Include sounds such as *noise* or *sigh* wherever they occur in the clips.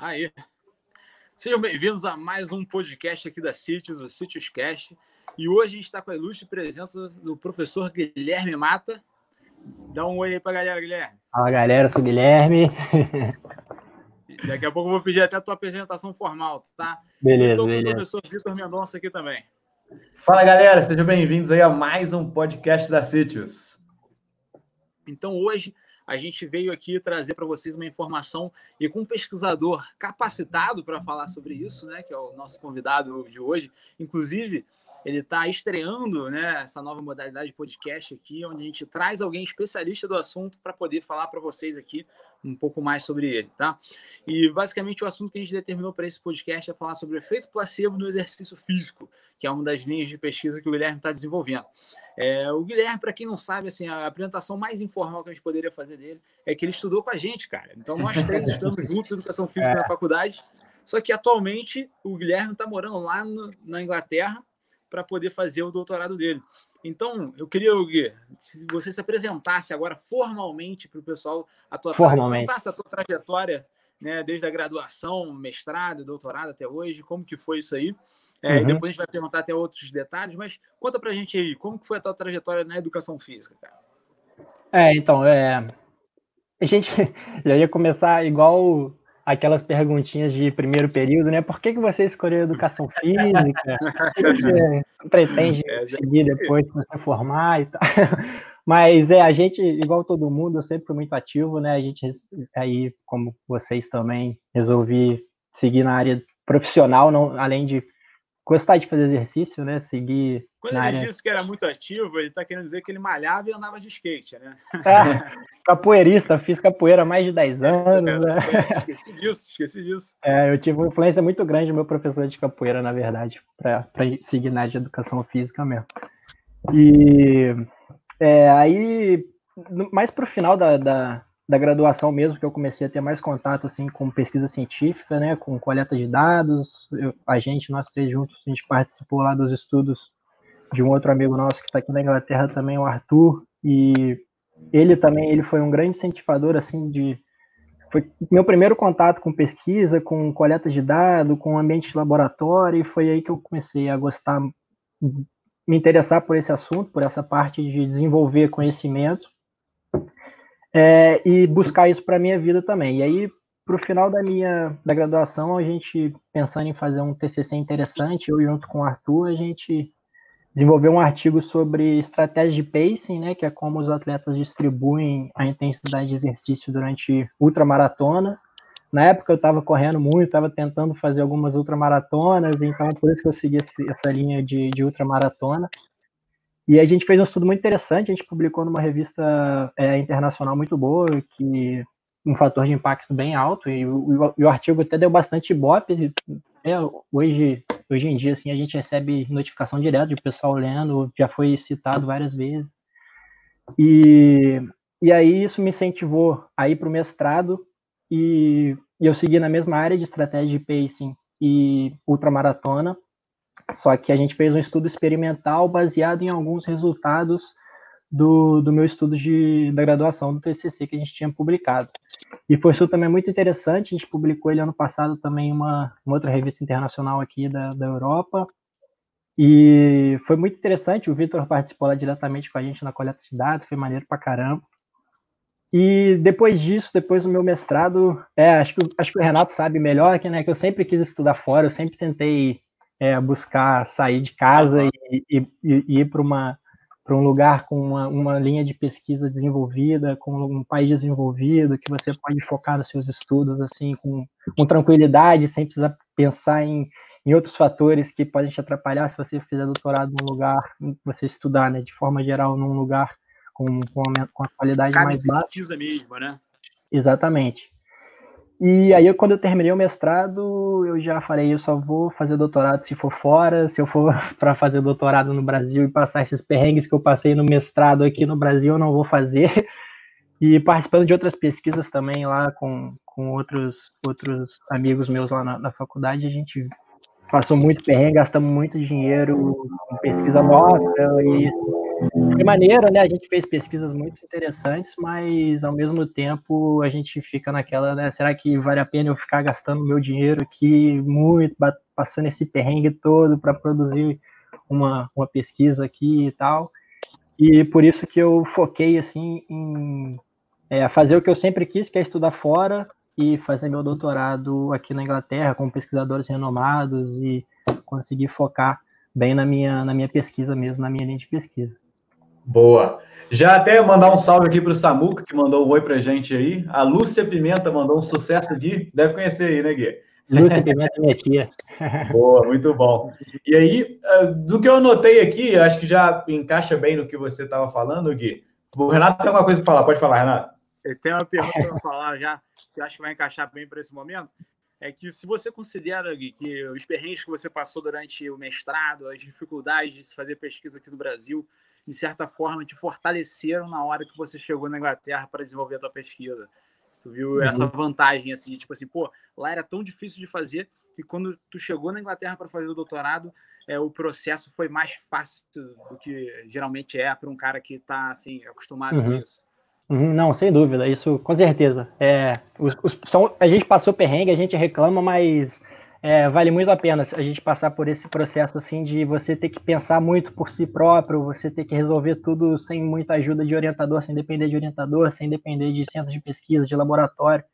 Aí. Sejam bem-vindos a mais um podcast aqui da Sítios, o Sítios Cast. E hoje a gente está com a ilustre presença do professor Guilherme Mata. Dá um oi aí para a galera, Guilherme. Fala, galera, eu sou o Guilherme. Daqui a pouco eu vou pedir até a tua apresentação formal, tá? Beleza, Estou com beleza. o professor Vitor Mendonça aqui também. Fala galera, sejam bem-vindos aí a mais um podcast da Sítios. Então hoje a gente veio aqui trazer para vocês uma informação e com um pesquisador capacitado para falar sobre isso, né, que é o nosso convidado de hoje. Inclusive, ele está estreando né, essa nova modalidade de podcast aqui, onde a gente traz alguém especialista do assunto para poder falar para vocês aqui um pouco mais sobre ele, tá? E basicamente o assunto que a gente determinou para esse podcast é falar sobre o efeito placebo no exercício físico, que é uma das linhas de pesquisa que o Guilherme está desenvolvendo. É, o Guilherme, para quem não sabe, assim, a apresentação mais informal que a gente poderia fazer dele é que ele estudou com a gente, cara. Então nós três *laughs* estudamos juntos educação física É. na faculdade. Só que atualmente o Guilherme está morando lá no- na Inglaterra para poder fazer o doutorado dele. Então, eu queria, Gui, se você se apresentasse agora formalmente para o pessoal, a tua Formalmente. a tua trajetória, né, desde a graduação, mestrado, doutorado até hoje, como que foi isso aí? É, Uhum. depois a gente vai perguntar até outros detalhes, mas conta pra gente aí, como que foi a tua trajetória na educação física, cara? É, então, é, a gente *laughs* já ia começar igual aquelas perguntinhas de primeiro período, né? Por que, que você escolheu educação física? O que você pretende É, seguir depois que você formar e tal? *laughs* Mas é, a gente, igual todo mundo, eu sempre fui muito ativo, né? A gente, aí, como vocês também, resolvi seguir na área profissional, não, além de gostar de fazer exercício, né? Seguir Quando ele área disse que era muito ativo, ele tá querendo dizer que ele malhava e andava de skate, né? É, capoeirista, fiz capoeira há mais de 10 anos. Né? Esqueci disso, esqueci disso. É, eu tive uma influência muito grande do meu professor de capoeira, na verdade, para seguir na área de educação física mesmo. E é, aí, mais para o final da, da, da graduação mesmo, que eu comecei a ter mais contato assim, com pesquisa científica, né, com coleta de dados. Eu- a gente, nós três juntos, a gente participou lá dos estudos de um outro amigo nosso que está aqui na Inglaterra também, o Arthur, e ele também ele foi um grande incentivador assim de foi meu primeiro contato com pesquisa, com coleta de dados, com ambiente de laboratório, e foi aí que eu comecei a gostar, me interessar por esse assunto, por essa parte de desenvolver conhecimento é, e buscar isso para minha vida também. E aí, para o final da minha da graduação, a gente pensando em fazer um TCC interessante, eu junto com o Arthur, a gente desenvolveu um artigo sobre estratégia de pacing, né, que é como os atletas distribuem a intensidade de exercício durante ultramaratona. Na época eu estava correndo muito, estava tentando fazer algumas ultramaratonas, então por isso que eu segui essa linha de, de ultramaratona. E a gente fez um estudo muito interessante, a gente publicou numa revista é, internacional muito boa, que um fator de impacto bem alto, e o, e o artigo até deu bastante ibope. É, hoje, hoje em dia, assim, a gente recebe notificação direto de pessoal lendo, já foi citado várias vezes. E, e aí isso me incentivou a ir para o mestrado, e, e eu segui na mesma área de estratégia de pacing e ultramaratona, só que a gente fez um estudo experimental baseado em alguns resultados do, do meu estudo de, da graduação do TCC que a gente tinha publicado. E foi isso também muito interessante, a gente publicou ele ano passado também em uma, uma outra revista internacional aqui da, da Europa, e foi muito interessante, o Vitor participou lá diretamente com a gente na coleta de dados, foi maneiro pra caramba. E depois disso, depois do meu mestrado, é, acho que, acho que o Renato sabe melhor que, né, que eu sempre quis estudar fora, eu sempre tentei é, buscar sair de casa e, e- e- e ir para uma para um lugar com uma, uma linha de pesquisa desenvolvida, com um país desenvolvido, que você pode focar nos seus estudos assim com, com tranquilidade, sem precisar pensar em, em outros fatores que podem te atrapalhar se você fizer doutorado num lugar, você estudar, né, de forma geral, num lugar com, com, a, com a qualidade Cada mais baixa. pesquisa mesmo, né? Exatamente. E aí, quando eu terminei o mestrado, eu já falei, eu só vou fazer doutorado se for fora, se eu for *laughs* para fazer doutorado no Brasil e passar esses perrengues que eu passei no mestrado aqui no Brasil, eu não vou fazer. E participando de outras pesquisas também lá com, com outros, outros amigos meus lá na, na faculdade, a gente passou muito perrengue, gastamos muito dinheiro em pesquisa nossa e foi maneiro, né? A gente fez pesquisas muito interessantes, mas ao mesmo tempo a gente fica naquela, né? Será que vale a pena eu ficar gastando meu dinheiro aqui muito, passando esse perrengue todo para produzir uma, uma pesquisa aqui e tal? E por isso que eu foquei assim em é, fazer o que eu sempre quis, que é estudar fora e fazer meu doutorado aqui na Inglaterra com pesquisadores renomados e conseguir focar bem na minha, na minha pesquisa mesmo, na minha linha de pesquisa. Boa. Já até mandar um salve aqui para o Samuca, que mandou um oi para gente aí. A Lúcia Pimenta mandou um sucesso, Gui. Deve conhecer aí, né, Gui? Lúcia Pimenta é minha tia. *laughs* Boa, muito bom. E aí, ah, do que eu anotei aqui, acho que já encaixa bem no que você estava falando, Gui. O Renato tem alguma coisa para falar, pode falar, Renato. Eu tenho uma pergunta para falar já, que eu acho que vai encaixar bem para esse momento. É que se você considera, Gui, que os perrengues que você passou durante o mestrado, as dificuldades de se fazer pesquisa aqui no Brasil, de certa forma, te fortaleceram na hora que você chegou na Inglaterra para desenvolver a tua pesquisa. Tu viu uhum. essa vantagem, assim, tipo assim, pô, lá era tão difícil de fazer que quando tu chegou na Inglaterra para fazer o doutorado, é, o processo foi mais fácil do que geralmente é para um cara que está, assim, acostumado uhum. com isso. Uhum, não, sem dúvida, isso com certeza. É, os, os, são, a gente passou perrengue, a gente reclama, mas é, vale muito a pena a gente passar por esse processo assim de você ter que pensar muito por si próprio, você ter que resolver tudo sem muita ajuda de orientador, sem depender de orientador, sem depender de centro de pesquisa, de laboratório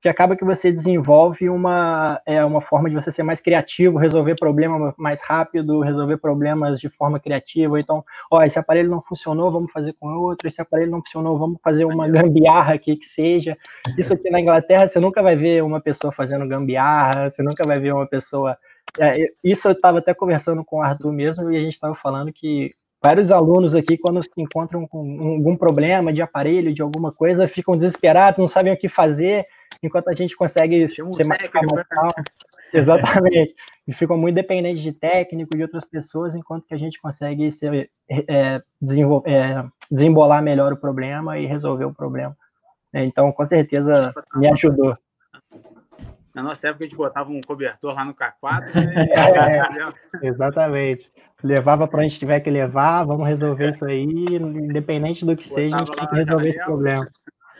que acaba que você desenvolve uma, é, uma forma de você ser mais criativo, resolver problemas mais rápido, resolver problemas de forma criativa. Então, ó, esse aparelho não funcionou, vamos fazer com outro, esse aparelho não funcionou, vamos fazer uma gambiarra aqui que seja. *laughs* Isso aqui na Inglaterra, você nunca vai ver uma pessoa fazendo gambiarra, você nunca vai ver uma pessoa. É, isso eu estava até conversando com o Arthur mesmo e a gente estava falando que vários alunos aqui, quando se encontram com algum problema de aparelho, de alguma coisa, ficam desesperados, não sabem o que fazer enquanto a gente consegue ser mais calmo. Exatamente. E ficam muito dependentes de técnico, de outras pessoas, enquanto que a gente consegue ser, é, é, desembolar melhor o problema e resolver o problema. É, então, com certeza, me ajudou. Na nossa época, a gente botava um cobertor lá no K4. Né? *laughs* É, exatamente. Levava para onde tiver que levar, vamos resolver isso aí, independente do que Botava seja, a gente tem que resolver esse problema. *laughs*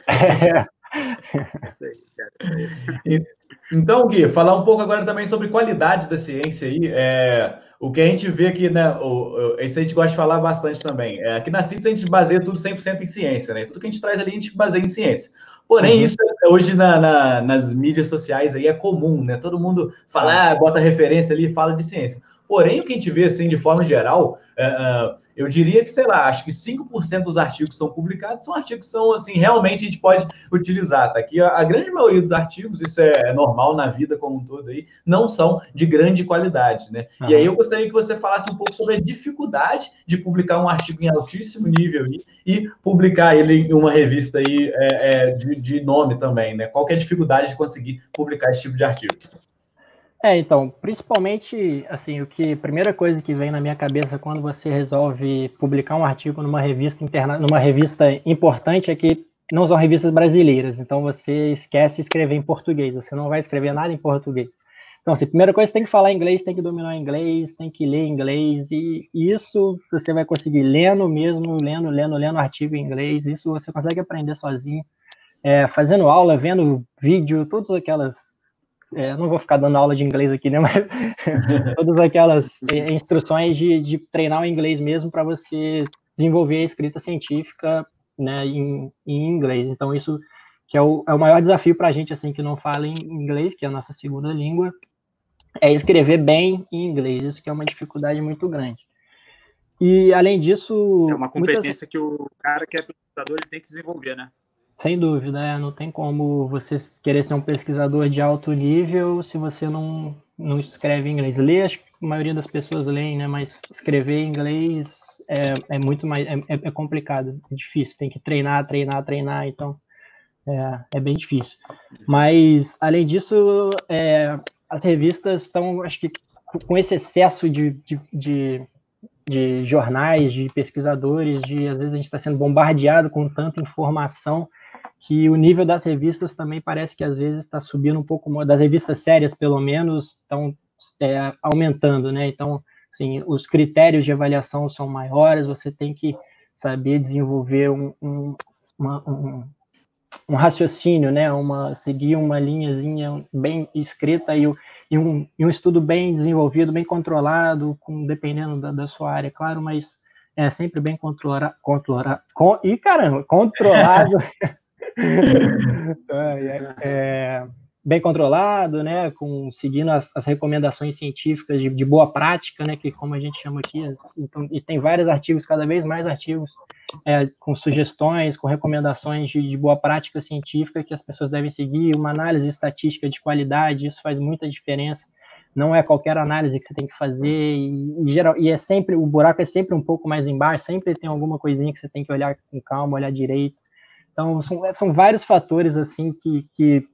É. *laughs* Então, Gui, falar um pouco agora também sobre qualidade da ciência aí. É, o que a gente vê aqui, né? O, esse a gente gosta de falar bastante também. É, aqui na CITES a gente baseia tudo 100% em ciência, né? Tudo que a gente traz ali a gente baseia em ciência. Porém, uhum. isso hoje na, na, nas mídias sociais aí é comum, né? Todo mundo fala, ah, bota referência ali e fala de ciência. Porém, o que a gente vê, assim, de forma geral, é, é, eu diria que, sei lá, acho que 5% dos artigos que são publicados são artigos que são, assim, realmente a gente pode utilizar, tá? Aqui, a, grande maioria dos artigos, isso é, é normal na vida como um todo aí, não são de grande qualidade, né? Uhum. E aí eu gostaria que você falasse um pouco sobre a dificuldade de publicar um artigo em altíssimo nível aí, e publicar ele em uma revista aí é, é, de, de nome também, né? Qual é a dificuldade de conseguir publicar esse tipo de artigo? É, então, principalmente, assim, o que, primeira coisa que vem na minha cabeça quando você resolve publicar um artigo numa revista interna, numa revista importante é que não são revistas brasileiras, então você esquece escrever em português, você não vai escrever nada em português. Então, assim, primeira coisa, você tem que falar inglês, tem que dominar inglês, tem que ler inglês, e isso você vai conseguir lendo mesmo, lendo, lendo, lendo artigo em inglês, isso você consegue aprender sozinho, é, fazendo aula, vendo vídeo, todas aquelas é, não vou ficar dando aula de inglês aqui, né? Mas *laughs* todas aquelas é, instruções de, de treinar o inglês mesmo para você desenvolver a escrita científica né, em, em inglês. Então, isso que é o, é o maior desafio para a gente, assim, que não fala em inglês, que é a nossa segunda língua, é escrever bem em inglês. Isso que é uma dificuldade muito grande. E, além disso... É uma competência muitas... que o cara que é pesquisador tem que desenvolver, né? Sem dúvida, é, não tem como você querer ser um pesquisador de alto nível se você não, não escreve inglês. Ler, acho que a maioria das pessoas leem, né? Mas escrever inglês é, é muito mais é, é, é complicado, é difícil. Tem que treinar, treinar, treinar. Então é, é bem difícil. Mas além disso, é, as revistas estão, acho que com esse excesso de, de, de de jornais, de pesquisadores, de às vezes a gente está sendo bombardeado com tanta informação que o nível das revistas também parece que às vezes está subindo um pouco, das revistas sérias, pelo menos, estão é, aumentando, né? Então, Assim, os critérios de avaliação são maiores, você tem que saber desenvolver um, um, uma, um, um raciocínio, né? Uma, seguir uma linhazinha bem escrita e, e, um, e um estudo bem desenvolvido, bem controlado, com, dependendo da, da sua área, claro, mas é sempre bem controlado. Controla, con, e caramba, controlado. *laughs* *laughs* é, é, bem controlado, né, com seguindo as, as recomendações científicas de, de, boa prática, né, que como a gente chama aqui, então, e tem vários artigos, cada vez mais artigos é, com sugestões, com recomendações de, de, boa prática científica que as pessoas devem seguir, uma análise estatística de qualidade, isso faz muita diferença. Não é qualquer análise que você tem que fazer e, e, geral, e é sempre o buraco é sempre um pouco mais embaixo, sempre tem alguma coisinha que você tem que olhar com calma, olhar direito. Então são, são vários fatores assim que, que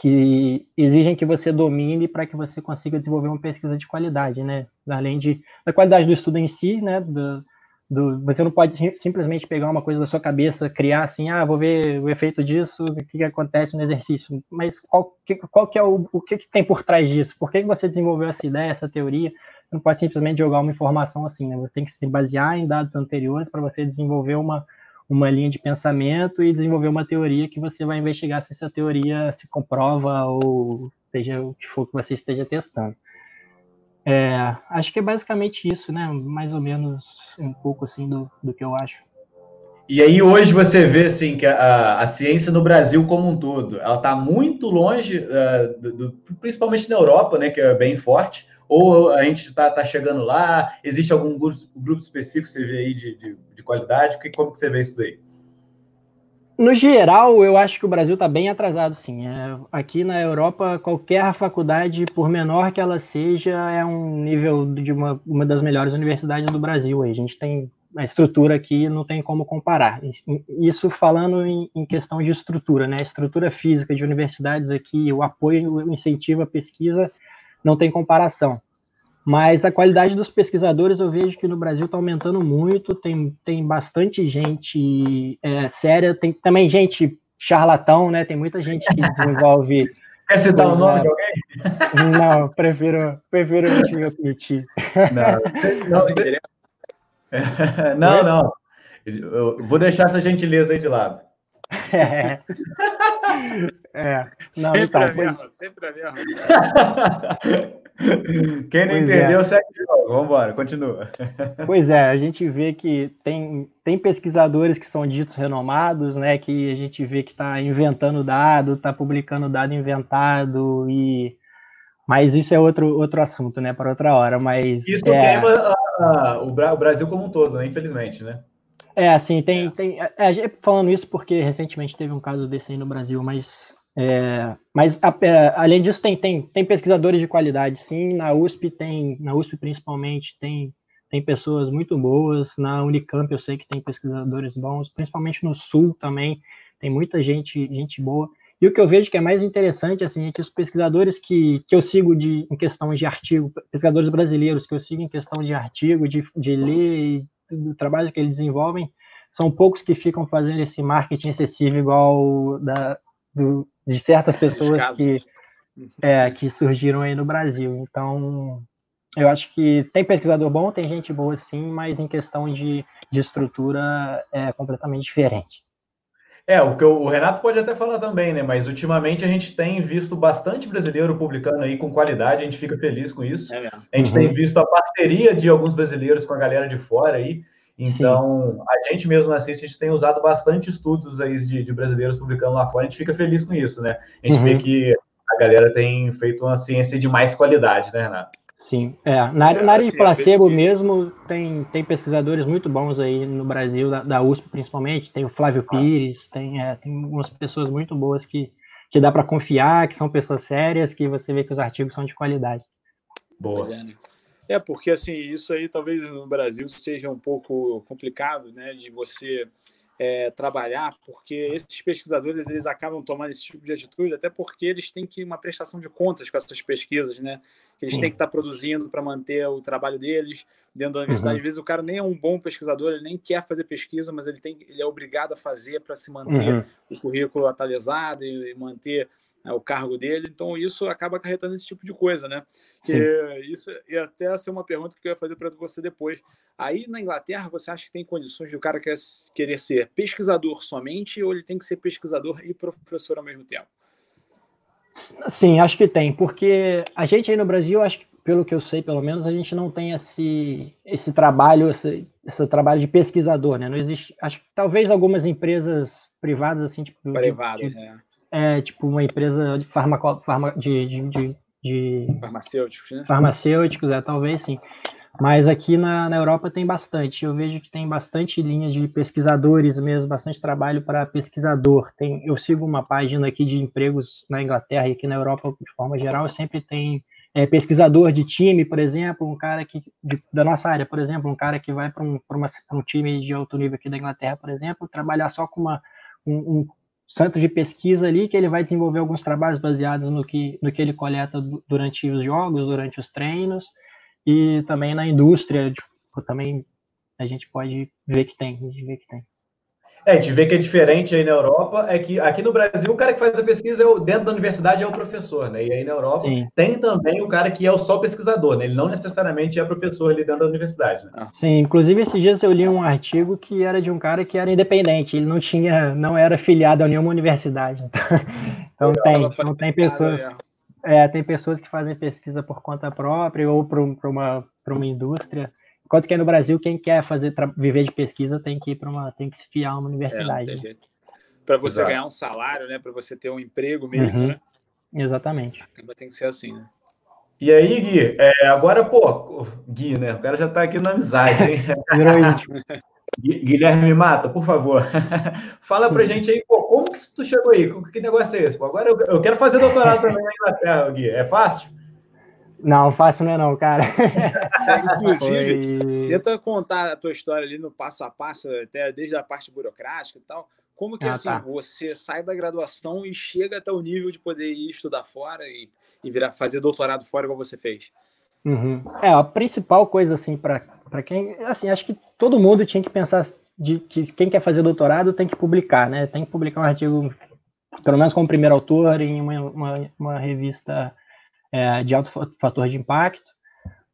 que exigem que você domine para que você consiga desenvolver uma pesquisa de qualidade, né? Além de da qualidade do estudo em si, né? Do, do, você não pode simplesmente pegar uma coisa da sua cabeça, criar assim, ah, vou ver o efeito disso, o que, que acontece no exercício. Mas qual que, qual que é o, o que, que tem por trás disso? Por que, que você desenvolveu essa ideia, essa teoria? Você não pode simplesmente jogar uma informação assim, né? Você tem que se basear em dados anteriores para você desenvolver uma, uma linha de pensamento e desenvolver uma teoria que você vai investigar se essa teoria se comprova ou seja o que for que você esteja testando. É, acho que é basicamente isso, né? Mais ou menos um pouco assim do, do que eu acho. E aí hoje você vê assim que a, a ciência no Brasil como um todo, ela está muito longe, uh, do, do, principalmente na Europa, né, que é bem forte, ou a gente está tá chegando lá? Existe algum grupo, grupo específico que você vê aí de, de, de qualidade? Que, como que você vê isso daí? No geral, eu acho que o Brasil está bem atrasado, sim. É, aqui na Europa, qualquer faculdade, por menor que ela seja, é um nível de uma, uma das melhores universidades do Brasil. A gente tem a estrutura aqui, não tem como comparar. Isso falando em, em questão de estrutura, né? A estrutura física de universidades aqui, o apoio, o incentivo à pesquisa não tem comparação. Mas a qualidade dos pesquisadores eu vejo que no Brasil está aumentando muito, tem, tem bastante gente é, séria, tem também gente charlatão, né? Tem muita gente que desenvolve. *laughs* Quer citar o nome de alguém? *laughs* Não, prefiro, prefiro não me admitir. Não, *laughs* não, não. Eu vou deixar essa gentileza aí de lado. É. é. Não, sempre então, a mesma, sempre a mesma. *laughs* Quem não pois é. entendeu, é. segue de novo. Vamos embora, continua. Pois é, a gente vê que tem, tem pesquisadores que são ditos renomados, né? Que a gente vê que está inventando dado, está publicando dado inventado e mas isso é outro, outro assunto, né? Para outra hora. Mas isso é... queima a, a, o Brasil como um todo, né? Infelizmente, né? É, assim, tem. É. tem é, falando isso porque recentemente teve um caso desse aí no Brasil, mas. É, mas a, é, além disso, tem, tem, tem pesquisadores de qualidade, sim. Na USP tem, na USP principalmente, tem, tem pessoas muito boas. Na Unicamp eu sei que tem pesquisadores bons, principalmente no Sul também, tem muita gente, gente boa. E o que eu vejo que é mais interessante, assim, é que os pesquisadores que, que eu sigo de, em questão de artigo, pesquisadores brasileiros que eu sigo em questão de artigo, de, de ler do trabalho que eles desenvolvem, são poucos que ficam fazendo esse marketing excessivo igual da, do, de certas pessoas que, é, que surgiram aí no Brasil. Então, eu acho que tem pesquisador bom, tem gente boa sim, mas em questão de, de estrutura é completamente diferente. É, o que o Renato pode até falar também, né? Mas ultimamente a gente tem visto bastante brasileiro publicando aí com qualidade, a gente fica feliz com isso. É a gente uhum. tem visto a parceria de alguns brasileiros com a galera de fora aí. Então, Sim. a gente mesmo na CIS, a gente tem usado bastante estudos aí de, de, brasileiros publicando lá fora, a gente fica feliz com isso, né? A gente uhum. vê que a galera tem feito uma ciência de mais qualidade, né, Renato? Sim, é. Na, área, na área de assim, placebo mesmo, tem, tem pesquisadores muito bons aí no Brasil, da, da USP principalmente, tem o Flávio ah. Pires, tem, é, tem umas pessoas muito boas que, que dá para confiar, que são pessoas sérias, que você vê que os artigos são de qualidade. Boa. É, né? é, porque assim, isso aí talvez no Brasil seja um pouco complicado, né, de você é, trabalhar, porque esses pesquisadores eles acabam tomando esse tipo de atitude, até porque eles têm que uma prestação de contas com essas pesquisas, né? Que eles Sim. têm que estar produzindo para manter o trabalho deles dentro da universidade. Uhum. Às vezes o cara nem é um bom pesquisador, ele nem quer fazer pesquisa, mas ele tem, ele é obrigado a fazer para se manter uhum. o currículo atualizado e, e manter né, o cargo dele. Então, isso acaba acarretando esse tipo de coisa, né? Que isso ia até ser uma pergunta que eu ia fazer para você depois. Aí, na Inglaterra, você acha que tem condições de o cara querer ser pesquisador somente ou ele tem que ser pesquisador e professor ao mesmo tempo? Sim, acho que tem, porque a gente aí no Brasil, acho que pelo que eu sei, pelo menos, a gente não tem esse, esse trabalho, esse, esse trabalho de pesquisador, né? Não existe, acho que talvez algumas empresas privadas, assim, tipo... Privadas, é. É, tipo uma empresa de, farmaco, farma, de, de, de, de... Farmacêuticos, né? Farmacêuticos, é, talvez sim. Mas aqui na, na Europa tem bastante. Eu vejo que tem bastante linha de pesquisadores mesmo, bastante trabalho para pesquisador. Tem, eu sigo uma página aqui de empregos na Inglaterra e aqui na Europa, de forma geral, sempre tem é, pesquisador de time, por exemplo, um cara que de, da nossa área, por exemplo, um cara que vai para um, um time de alto nível aqui da Inglaterra, por exemplo, trabalhar só com uma, um, um centro de pesquisa ali, que ele vai desenvolver alguns trabalhos baseados no que, no que ele coleta durante os jogos, durante os treinos, e também na indústria, também a gente pode ver que tem, vê que tem. É, a gente vê que é diferente aí na Europa, é que aqui no Brasil o cara que faz a pesquisa é o, dentro da universidade é o professor, né? E aí na Europa Sim. tem também o cara que é o só pesquisador, né? Ele não necessariamente é professor ali dentro da universidade, né? Sim, inclusive esses dias eu li um artigo que era de um cara que era independente, ele não tinha, não era filiado a nenhuma universidade. *laughs* Então tem, então tem pessoas, é, tem pessoas que fazem pesquisa por conta própria ou para uma, uma indústria. Enquanto que no Brasil, quem quer fazer viver de pesquisa tem que ir para uma, tem que se fiar a uma universidade. É, né? Para você Exato. ganhar um salário, né? Para você ter um emprego mesmo, uhum. né? Exatamente. Tem que ser assim, né? E aí, Gui, é, agora, pô, Gui, né? O cara já está aqui na amizade, hein? *laughs* *laughs* Guilherme Mata, por favor, *laughs* fala pra gente aí, pô, como que tu chegou aí? Que negócio é esse? Pô, agora eu, eu, quero fazer doutorado também na Inglaterra, Gui. É fácil? Não, fácil não é não, cara. Inclusive, Foi... tenta contar a tua história ali no passo a passo, até desde a parte burocrática e tal. Como que ah, assim, tá. você sai da graduação e chega até o nível de poder ir estudar fora e, e virar, fazer doutorado fora igual você fez? Uhum. É, a principal coisa, assim, para quem. Assim, acho que todo mundo tinha que pensar de que quem quer fazer doutorado tem que publicar, né? Tem que publicar um artigo, pelo menos como primeiro autor, em uma, uma, uma revista é, de alto fator de impacto.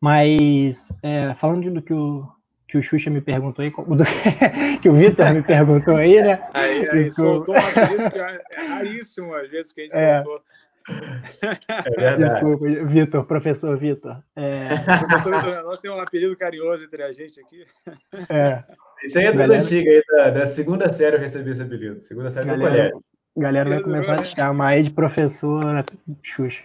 Mas, é, falando do que o, que o Xuxa me perguntou aí, do, *laughs* que o Vitor me perguntou aí, né? *laughs* Aí, aí soltou uma *laughs* coisa que é raríssimo às vezes que a gente é. soltou. É Desculpa, Vitor, professor Vitor. É... Professor Vitor, nós temos um apelido carinhoso entre a gente aqui. É. Isso aí é das galera... antigas, aí, da, da, segunda série eu recebi esse apelido. Segunda série galera, do colégio. galera vai começar a chamar aí de professor Xuxa.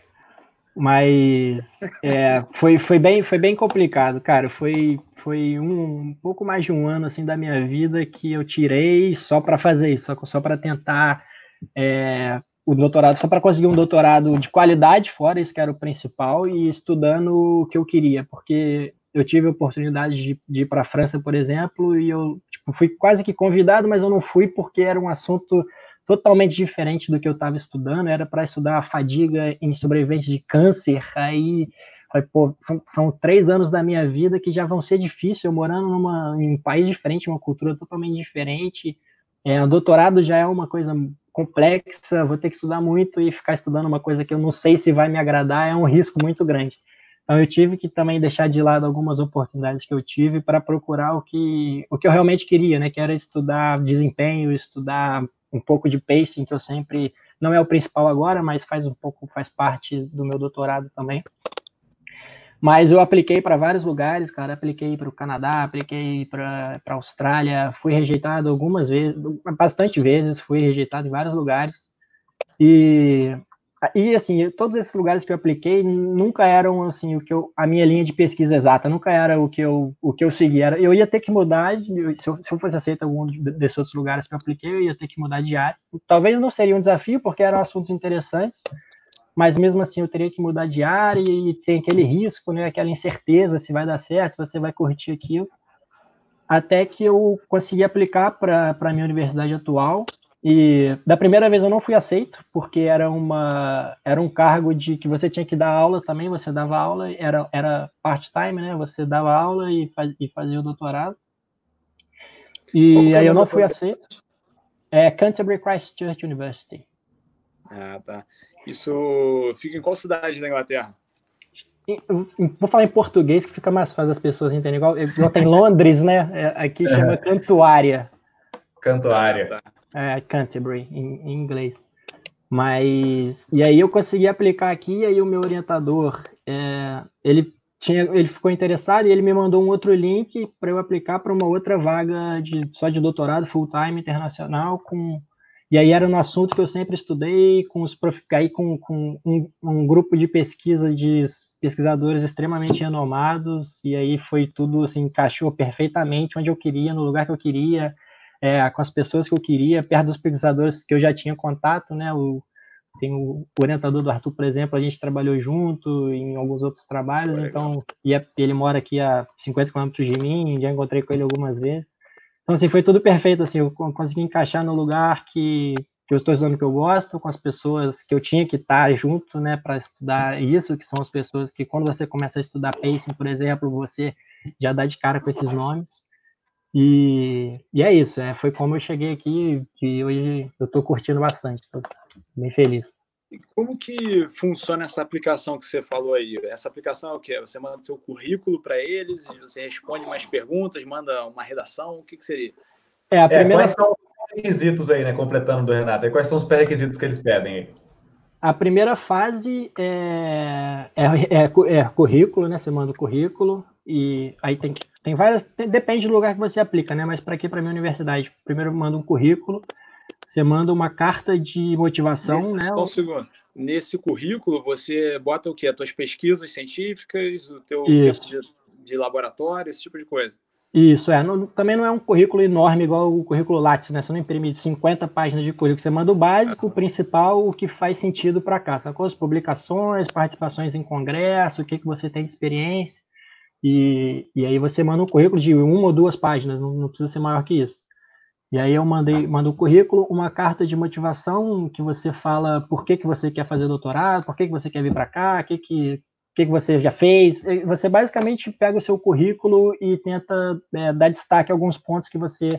Mas é, foi, foi, bem, foi bem complicado, cara. Foi, foi um, um, pouco mais de um ano assim da minha vida que eu tirei só para fazer isso, só, só para tentar é, o doutorado, só para conseguir um doutorado de qualidade fora, isso que era o principal, e estudando o que eu queria, porque eu tive a oportunidade de, de ir para a França, por exemplo, e eu tipo, fui quase que convidado, mas eu não fui porque era um assunto totalmente diferente do que eu estava estudando, era para estudar a fadiga em sobreviventes de câncer, aí pô, são, são, três anos da minha vida que já vão ser difíceis, eu morando numa, em um país diferente, uma cultura totalmente diferente, é, doutorado já é uma coisa complexa, vou ter que estudar muito e ficar estudando uma coisa que eu não sei se vai me agradar, é um risco muito grande. Então eu tive que também deixar de lado algumas oportunidades que eu tive para procurar o que, o que eu realmente queria, né, que era estudar desempenho, estudar um pouco de pacing, que eu sempre, não é o principal agora, mas faz um pouco, faz parte do meu doutorado também. Mas eu apliquei para vários lugares, cara. Apliquei para o Canadá, apliquei para a Austrália, fui rejeitado algumas vezes, bastante vezes, fui rejeitado em vários lugares. E e assim, todos esses lugares que eu apliquei nunca eram assim o que eu, a minha linha de pesquisa exata, nunca era o que eu o que eu seguia. Era, eu ia ter que mudar, se eu, se eu fosse aceito algum desses outros lugares que eu apliquei, eu ia ter que mudar de área. Talvez não seria um desafio, porque eram assuntos interessantes, mas mesmo assim eu teria que mudar de área e tem aquele risco, né, aquela incerteza se vai dar certo, se você vai curtir aquilo. Até que eu consegui aplicar para a minha universidade atual, e da primeira vez eu não fui aceito, porque era, uma, era um cargo de que você tinha que dar aula também, você dava aula, era, era part-time, né? Você dava aula e, faz, e fazia o doutorado. E aí eu não fui aceito. É Canterbury Christ Church University. Ah, tá. Isso fica em qual cidade da Inglaterra? Vou falar em português que fica mais fácil as pessoas entenderem. Igual, igual tem Londres, né? É, aqui *laughs* chama Cantuária. Cantuária. É, Canterbury, em, em, inglês. Mas, e aí eu consegui aplicar aqui, e aí o meu orientador, é, ele tinha, ele ficou interessado e ele me mandou um outro link para eu aplicar para uma outra vaga de só de doutorado full time internacional com e aí era no assunto que eu sempre estudei com os prof, aí com, com um, um, grupo de pesquisa de pesquisadores extremamente renomados e aí foi tudo assim encaixou perfeitamente onde eu queria no lugar que eu queria é, com as pessoas que eu queria perto dos pesquisadores que eu já tinha contato né o tem o, orientador do Arthur, por exemplo, a gente trabalhou junto em alguns outros trabalhos, então, e é, ele mora aqui a 50 quilômetros de mim, já encontrei com ele algumas vezes. Então, assim, foi tudo perfeito, assim, eu consegui encaixar no lugar que, que eu estou estudando que eu gosto, com as pessoas que eu tinha que estar junto, né, para estudar isso, que são as pessoas que, quando você começa a estudar pacing, por exemplo, você já dá de cara com esses nomes. E, e é isso, é, foi como eu cheguei aqui, que hoje eu estou curtindo bastante, estou bem feliz. E como que funciona essa aplicação que você falou aí? Essa aplicação é o quê? Você manda seu currículo para eles, você responde mais perguntas, manda uma redação, o que, que seria? É, a é, primeira... quais são os requisitos aí, né, completando do Renato? E quais são os pré-requisitos que eles pedem aí? A primeira fase é, é, é, é currículo, né? Você manda o currículo e aí tem que tem várias. Tem, depende do lugar que você aplica, né? Mas para aqui, para minha universidade, primeiro manda um currículo, você manda uma carta de motivação, Nesse, né? Só um segundo. Nesse currículo, você bota o quê? As tuas pesquisas científicas, o teu tempo de, de, laboratório, esse tipo de coisa. Isso, é. Não, também não é um currículo enorme igual o currículo Lattes, né? Você não imprime 50 páginas de currículo. Você manda o básico, o principal, o que faz sentido para cá. Sacou? As publicações, participações em congresso, o que, que você tem de experiência. E, e aí você manda um currículo de uma ou duas páginas, não, não precisa ser maior que isso. E aí eu mandei, mando o um currículo, uma carta de motivação que você fala por que, que você quer fazer doutorado, por que, que você quer vir para cá, o que, que, que, que você já fez. Você basicamente pega o seu currículo e tenta é, dar destaque a alguns pontos que você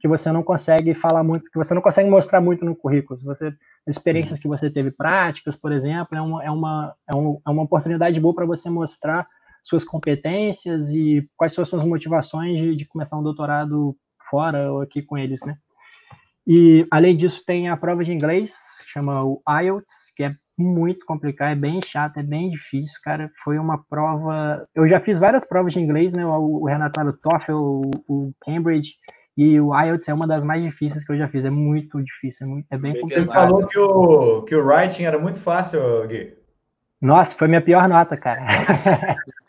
que você não consegue falar muito, que você não consegue mostrar muito no currículo. Você, experiências que você teve práticas, por exemplo, é uma, é uma, é, um, é uma oportunidade boa para você mostrar suas competências e quais são as suas motivações de, de começar um doutorado fora ou aqui com eles, né? E além disso tem a prova de inglês, chama o IELTS, que é muito complicado, é bem chato, é bem difícil, cara. Foi uma prova. Eu já fiz várias provas de inglês, né? O, o Renato o TOEFL, o, o, Cambridge e o IELTS é uma das mais difíceis que eu já fiz. É muito difícil, é, muito, é bem complicado. Você falou que o que o writing era muito fácil, Gui. Nossa, foi minha pior nota, cara. *laughs*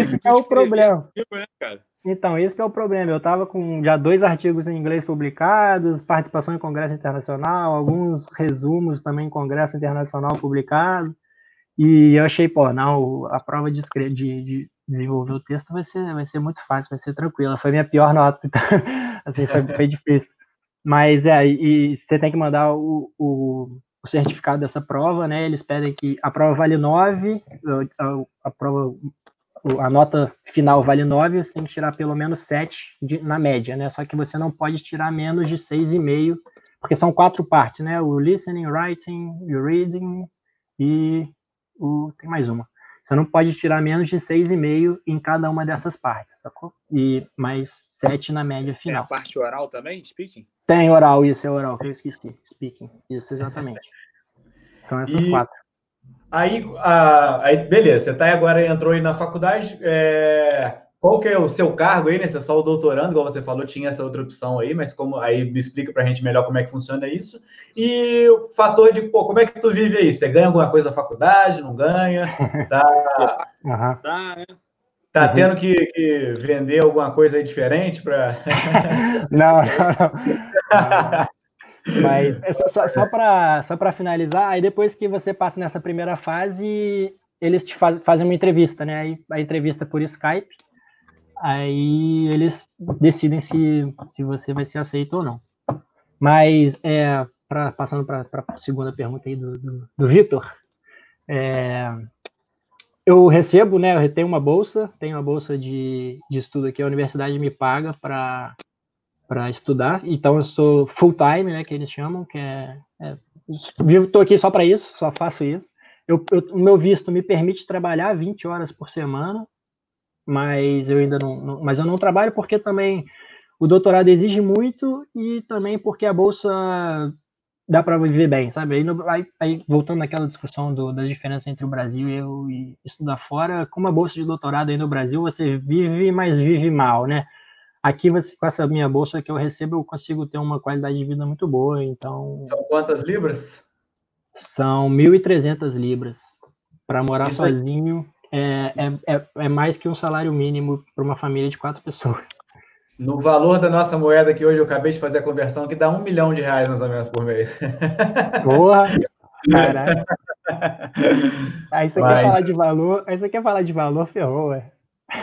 isso é o problema. Né, então, esse é o problema. Eu estava com já dois artigos em inglês publicados, participação em congresso internacional, alguns resumos também em congresso internacional publicado. E eu achei, pô, não, a prova de, de, de desenvolver o texto vai ser, vai ser muito fácil, vai ser tranquila. Foi minha pior nota, *laughs* então, assim, foi, foi difícil. Mas é, e você tem que mandar o, o o certificado dessa prova, né? Eles pedem que a prova vale 9, a, a prova, a nota final vale 9, você tem que tirar pelo menos 7 de, na média, né? Só que você não pode tirar menos de 6,5, porque são quatro partes, né? O listening, writing, o reading e o tem mais uma. Você não pode tirar menos de 6,5 em cada uma dessas partes, sacou? E mais 7 na média final. Tem a parte oral também, speaking? Tem oral, isso é oral, que eu esqueci. Speaking, isso exatamente. *laughs* São essas e quatro. Aí, a, aí, beleza, você tá agora entrou aí na faculdade. É, qual que é o seu cargo aí, né? Você é só o doutorando, igual você falou, tinha essa outra opção aí, mas como aí me explica pra gente melhor como é que funciona isso. E o fator de, pô, como é que tu vive aí? Você ganha alguma coisa da faculdade, não ganha? Tá, *laughs* uhum. tá, né? Tá uhum. tendo que, que, vender alguma coisa aí diferente para. *laughs* não, não, não. Mas é só, só para só finalizar, aí depois que você passa nessa primeira fase, eles te faz, fazem uma entrevista, né? Aí, a entrevista por Skype, aí eles decidem se, se você vai ser aceito ou não. Mas, é, pra, passando para a segunda pergunta aí do, do, do Vitor, é, eu recebo, né? Eu tenho uma bolsa, tenho uma bolsa de, de estudo aqui, a universidade me paga para para estudar. Então eu sou full time, né? Que eles chamam, que é, é estou aqui só para isso, só faço isso. Eu, o meu visto me permite trabalhar 20 horas por semana, mas eu ainda não, não, mas eu não trabalho porque também o doutorado exige muito e também porque a bolsa dá para viver bem, sabe? Aí, aí, aí, voltando naquela discussão do, das diferenças entre o Brasil e, eu, e estudar fora, com uma bolsa de doutorado aí no Brasil, você vive, mas vive mal, né? Aqui, você, com essa minha bolsa que eu recebo, eu consigo ter uma qualidade de vida muito boa, então... São quantas libras? São 1.300 libras. Para morar Isso sozinho é, é, é, é mais que um salário mínimo para uma família de quatro pessoas. No valor da nossa moeda, que hoje eu acabei de fazer a conversão, que dá um milhão de reais mais ou menos por mês. Porra! Caraca. Aí você Mas... quer falar de valor, aí você quer falar de valor, ferrou, ué.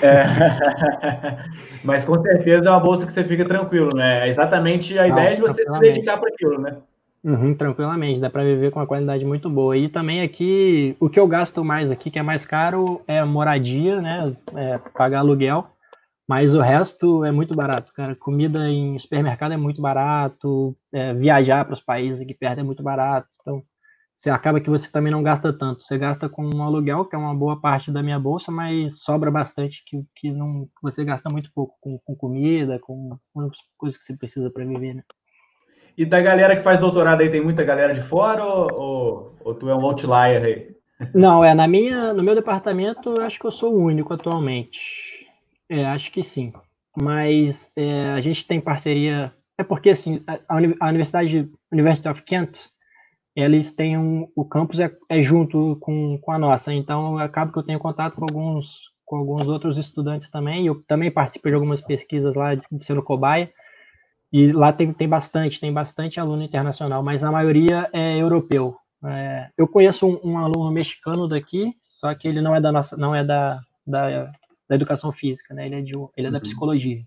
É. *laughs* Mas com certeza é uma bolsa que você fica tranquilo, né? É exatamente a Não, ideia de você se dedicar para aquilo, né? Uhum, tranquilamente, dá para viver com uma qualidade muito boa. E também aqui, o que eu gasto mais aqui, que é mais caro, é moradia, né? É pagar aluguel. Mas o resto é muito barato, cara. Comida em supermercado é muito barato, é, viajar para os países aqui perto é muito barato. Então, você acaba que você também não gasta tanto. Você gasta com um aluguel, que é uma boa parte da minha bolsa, mas sobra bastante que, que não você gasta muito pouco com, com comida, com, com coisas que você precisa para viver, né? E da galera que faz doutorado aí, tem muita galera de fora ou, ou, ou tu é um outlier aí? Não, é na minha, no meu departamento, eu acho que eu sou o único atualmente. É, acho que sim. Mas é, a gente tem parceria. É porque assim, a, a Universidade University of Kent, eles têm um, o campus é, é, junto com, com a nossa. Então acaba que eu tenho contato com alguns com alguns outros estudantes também. Eu também participo de algumas pesquisas lá de, de sendo cobaia. E lá tem, tem bastante, tem bastante aluno internacional, mas a maioria é europeu. É, eu conheço um, um, aluno mexicano daqui, só que ele não é da nossa, não é da, da da educação física, né? Ele é, de, ele é da uhum. psicologia.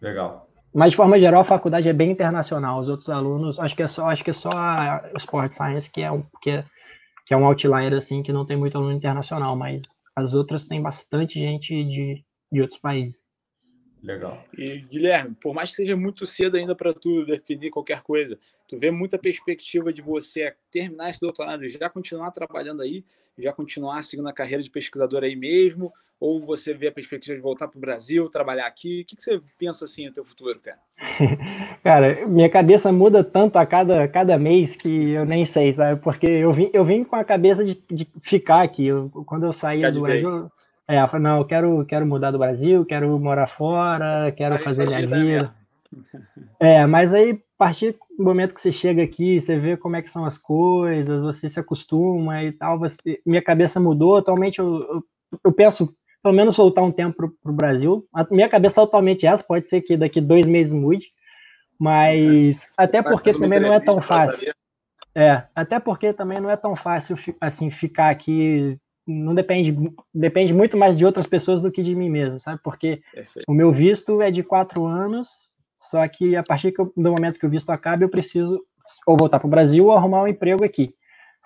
Legal. Mas de forma geral, a faculdade é bem internacional. Os outros alunos, acho que é só, acho que é só a Sport Science que é um que é, que é um outlier assim, que não tem muito aluno internacional, mas as outras tem bastante gente de, de outros países. Legal. E Guilherme, por mais que seja muito cedo ainda para tu definir qualquer coisa, tu vê muita perspectiva de você terminar esse doutorado e já continuar trabalhando aí, já continuar seguindo a carreira de pesquisador aí mesmo, ou você vê a perspectiva de voltar para o Brasil, trabalhar aqui? O que, que você pensa assim no teu futuro, cara? *laughs* cara, minha cabeça muda tanto a cada, cada mês que eu nem sei, sabe? Porque eu vim, eu vim com a cabeça de, de ficar aqui. Eu, quando eu saí do Brasil, é, não, eu quero, quero mudar do Brasil, quero morar fora, quero aí fazer minha vida. *laughs* É, mas aí, a partir do momento que você chega aqui, você vê como é que são as coisas, você se acostuma e tal, você, minha cabeça mudou. Atualmente eu, eu, eu penso pelo menos voltar um tempo para o Brasil. A minha cabeça é totalmente essa, pode ser que daqui dois meses mude, mas até porque também não é tão fácil. É, até porque também não é tão fácil assim ficar aqui. Não depende, depende muito mais de outras pessoas do que de mim mesmo, sabe? Porque Perfeito. o meu visto é de quatro anos, só que a partir do momento que o visto acaba, eu preciso ou voltar para o Brasil ou arrumar um emprego aqui.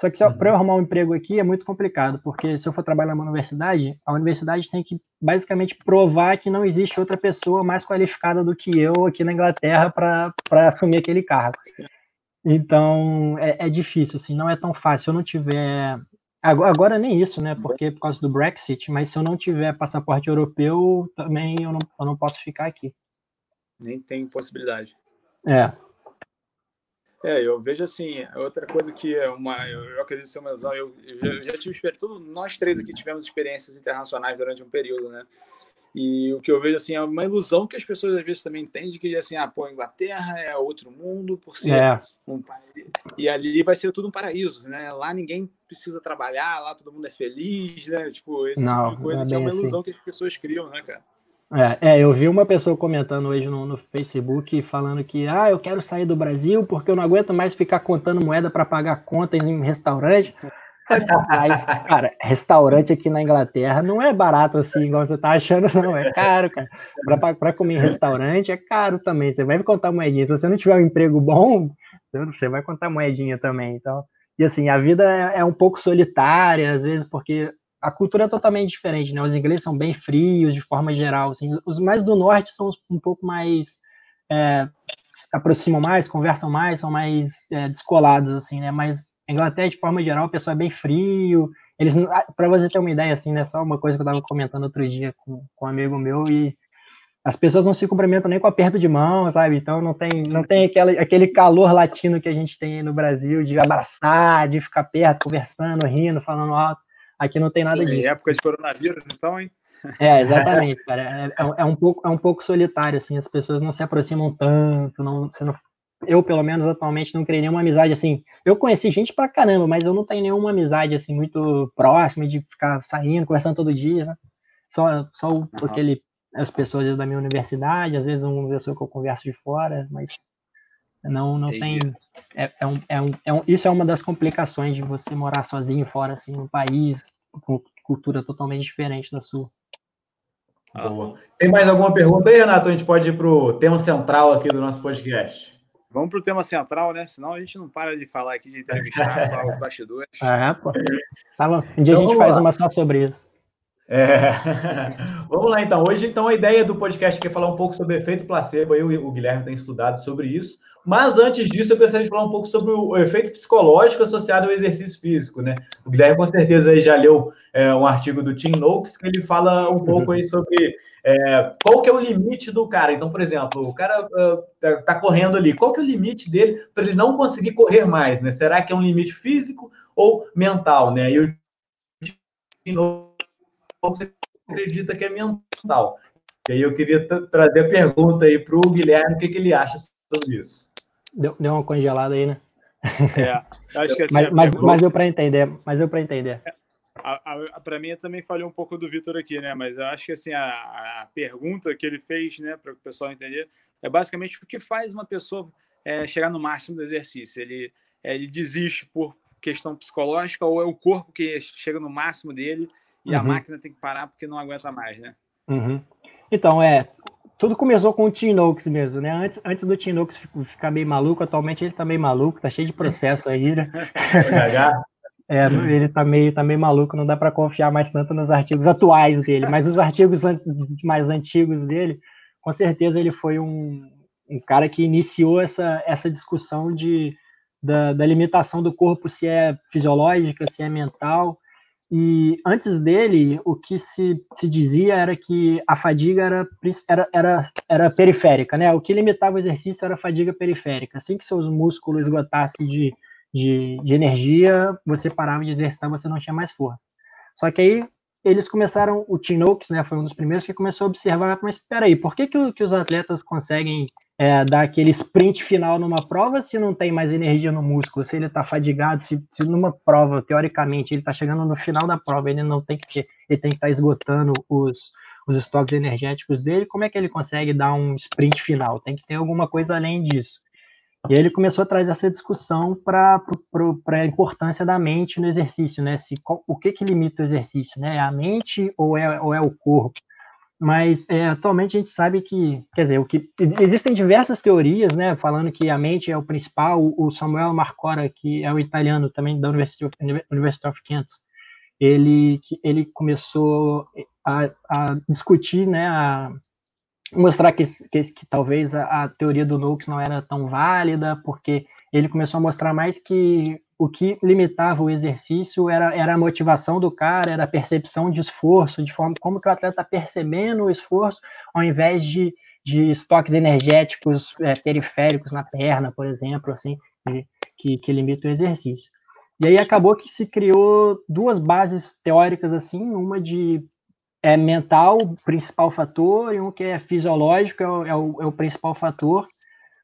Só que uhum. para eu arrumar um emprego aqui é muito complicado, porque se eu for trabalhar numa universidade, a universidade tem que basicamente provar que não existe outra pessoa mais qualificada do que eu aqui na Inglaterra para assumir aquele cargo. *laughs* Então é, é, difícil, assim, não é tão fácil. Se eu não tiver. Agora, agora, nem isso, né? Porque por causa do Brexit, mas se eu não tiver passaporte europeu, também eu não, eu não posso ficar aqui. Nem tem possibilidade. É. É, eu vejo assim, outra coisa que é uma, eu, eu acredito ser uma ilusão, eu, eu, já, eu já tive experiência, nós três aqui tivemos experiências internacionais durante um período, né? E o que eu vejo assim é uma ilusão que as pessoas às vezes também entendem que assim, ah, pô, a Inglaterra é outro mundo por ser é. um país e ali vai ser tudo um paraíso, né? Lá ninguém precisa trabalhar, lá todo mundo é feliz, né? Tipo, esse não, tipo de coisa é que é uma assim. ilusão que as pessoas criam, né, cara? É, é, eu vi uma pessoa comentando hoje no, no, Facebook falando que ah, eu quero sair do Brasil porque eu não aguento mais ficar contando moeda para pagar conta em restaurante. Mas, cara, restaurante aqui na Inglaterra não é barato assim, igual você tá achando, não. É caro, cara. Para comer em restaurante é caro também. Você vai contar moedinha. Se você não tiver um emprego bom, você vai contar moedinha também. Então, e assim, a vida é, é um pouco solitária, às vezes, porque a cultura é totalmente diferente, né? Os ingleses são bem frios de forma geral, assim. Os mais do norte são um pouco mais é, se aproximam mais, conversam mais, são mais é, descolados, assim, né? Mas a Inglaterra, de forma geral, o pessoal é bem frio. Eles, ah, para você ter uma ideia, assim, né? Só uma coisa que eu estava comentando outro dia com, com um amigo meu e as pessoas não se cumprimentam nem com aperto de mão, sabe? Então não tem, não tem aquela, aquele calor latino que a gente tem no Brasil de abraçar, de ficar perto, conversando, rindo, falando alto. Aqui não tem nada disso. Em época de coronavírus, então, hein? É, exatamente, cara. É, é, é, um pouco, é um pouco solitário, assim, as pessoas não se aproximam tanto, não, você não, eu, pelo menos, atualmente, não criei nenhuma amizade, assim, eu conheci gente pra caramba, mas eu não tenho nenhuma amizade, assim, muito próxima, de ficar saindo, conversando todo dia, né? Só, só uhum. aquele as pessoas da minha universidade, às vezes uma pessoa que eu converso de fora, mas não não Entendi. tem é, é, um, é, um, é um, isso é uma das complicações de você morar sozinho fora assim num país com cultura totalmente diferente da sua. Boa. Tem mais alguma pergunta aí, Renato? A gente pode ir para o tema central aqui do nosso podcast. Vamos para o tema central, né? Senão a gente não para de falar aqui de entrevistar só os bastidores. Ah, *laughs* pô. Tá bom. Um dia então, a gente faz lá. uma só sobre isso. É... *laughs* Vamos lá, então. Hoje, então, a ideia do podcast aqui é falar um pouco sobre efeito placebo. Eu e o Guilherme têm estudado sobre isso. Mas antes disso, eu gostaria de falar um pouco sobre o efeito psicológico associado ao exercício físico, né? O Guilherme com certeza já leu é, um artigo do Tim Noakes que ele fala um pouco aí sobre é, qual que é o limite do cara. Então, por exemplo, o cara uh, tá, correndo ali, qual que é o limite dele para ele não conseguir correr mais, né? Será que é um limite físico ou mental, né? E o Tim Noakes você acredita que é mental. E aí eu queria trazer a pergunta aí para o Guilherme, o que, que, ele acha sobre isso. Deu, deu uma congelada aí, né? É, acho que assim, *laughs* mas, mas, mas eu para entender, mas eu para entender. É, para mim também falei um pouco do Vitor aqui, né? Mas eu acho que assim a, a pergunta que ele fez, né, para o pessoal entender, é basicamente o que faz uma pessoa é, chegar no máximo do exercício. Ele é, ele desiste por questão psicológica ou é o corpo que chega no máximo dele e uhum. a máquina tem que parar porque não aguenta mais, né? Uhum. Então, é, tudo começou com o Tinox mesmo, né? Antes, antes do Tinox ficar meio maluco, atualmente ele tá meio maluco, tá cheio de processo aí, né? *laughs* é, ele tá meio, tá meio maluco, não dá para confiar mais tanto nos artigos atuais dele, mas os artigos mais antigos dele, com certeza ele foi um, um cara que iniciou essa, essa discussão de, da, da limitação do corpo, se é fisiológica, se é mental, e antes dele, o que se, se dizia era que a fadiga era, era, era, era periférica, né? O que limitava o exercício era a fadiga periférica. Assim que seus músculos esgotassem de, de, de energia, você parava de exercitar, você não tinha mais força. Só que aí eles começaram, o Tim Noakes, né, foi um dos primeiros que começou a observar, mas espera aí, por que, que, que os atletas conseguem é, dar aquele sprint final numa prova se não tem mais energia no músculo, se ele está fadigado, se, se, numa prova, teoricamente, ele está chegando no final da prova, ele não tem que ele tem que estar tá esgotando os, os estoques energéticos dele, como é que ele consegue dar um sprint final? Tem que ter alguma coisa além disso. E aí ele começou a trazer essa discussão para a importância da mente no exercício, né? Se, qual, o que, que limita o exercício, né? É a mente ou é, ou é o corpo? mas é, atualmente a gente sabe que, quer dizer, o que existem diversas teorias, né, falando que a mente é o principal. O Samuel Marcora, que é o italiano também da University of, University of Kent, ele ele começou a, a discutir, né, a mostrar que, que, que talvez a, a, teoria do Noakes não era tão válida, porque ele começou a mostrar mais que o que limitava o exercício era, era a motivação do cara, era a percepção de esforço, de forma como que o atleta está percebendo o esforço, ao invés de, de estoques energéticos é, periféricos na perna, por exemplo, assim, que, que limita o exercício. E aí acabou que se criou duas bases teóricas assim, uma de é, mental, principal fator, e um que é fisiológico, é o, é o, é o principal fator,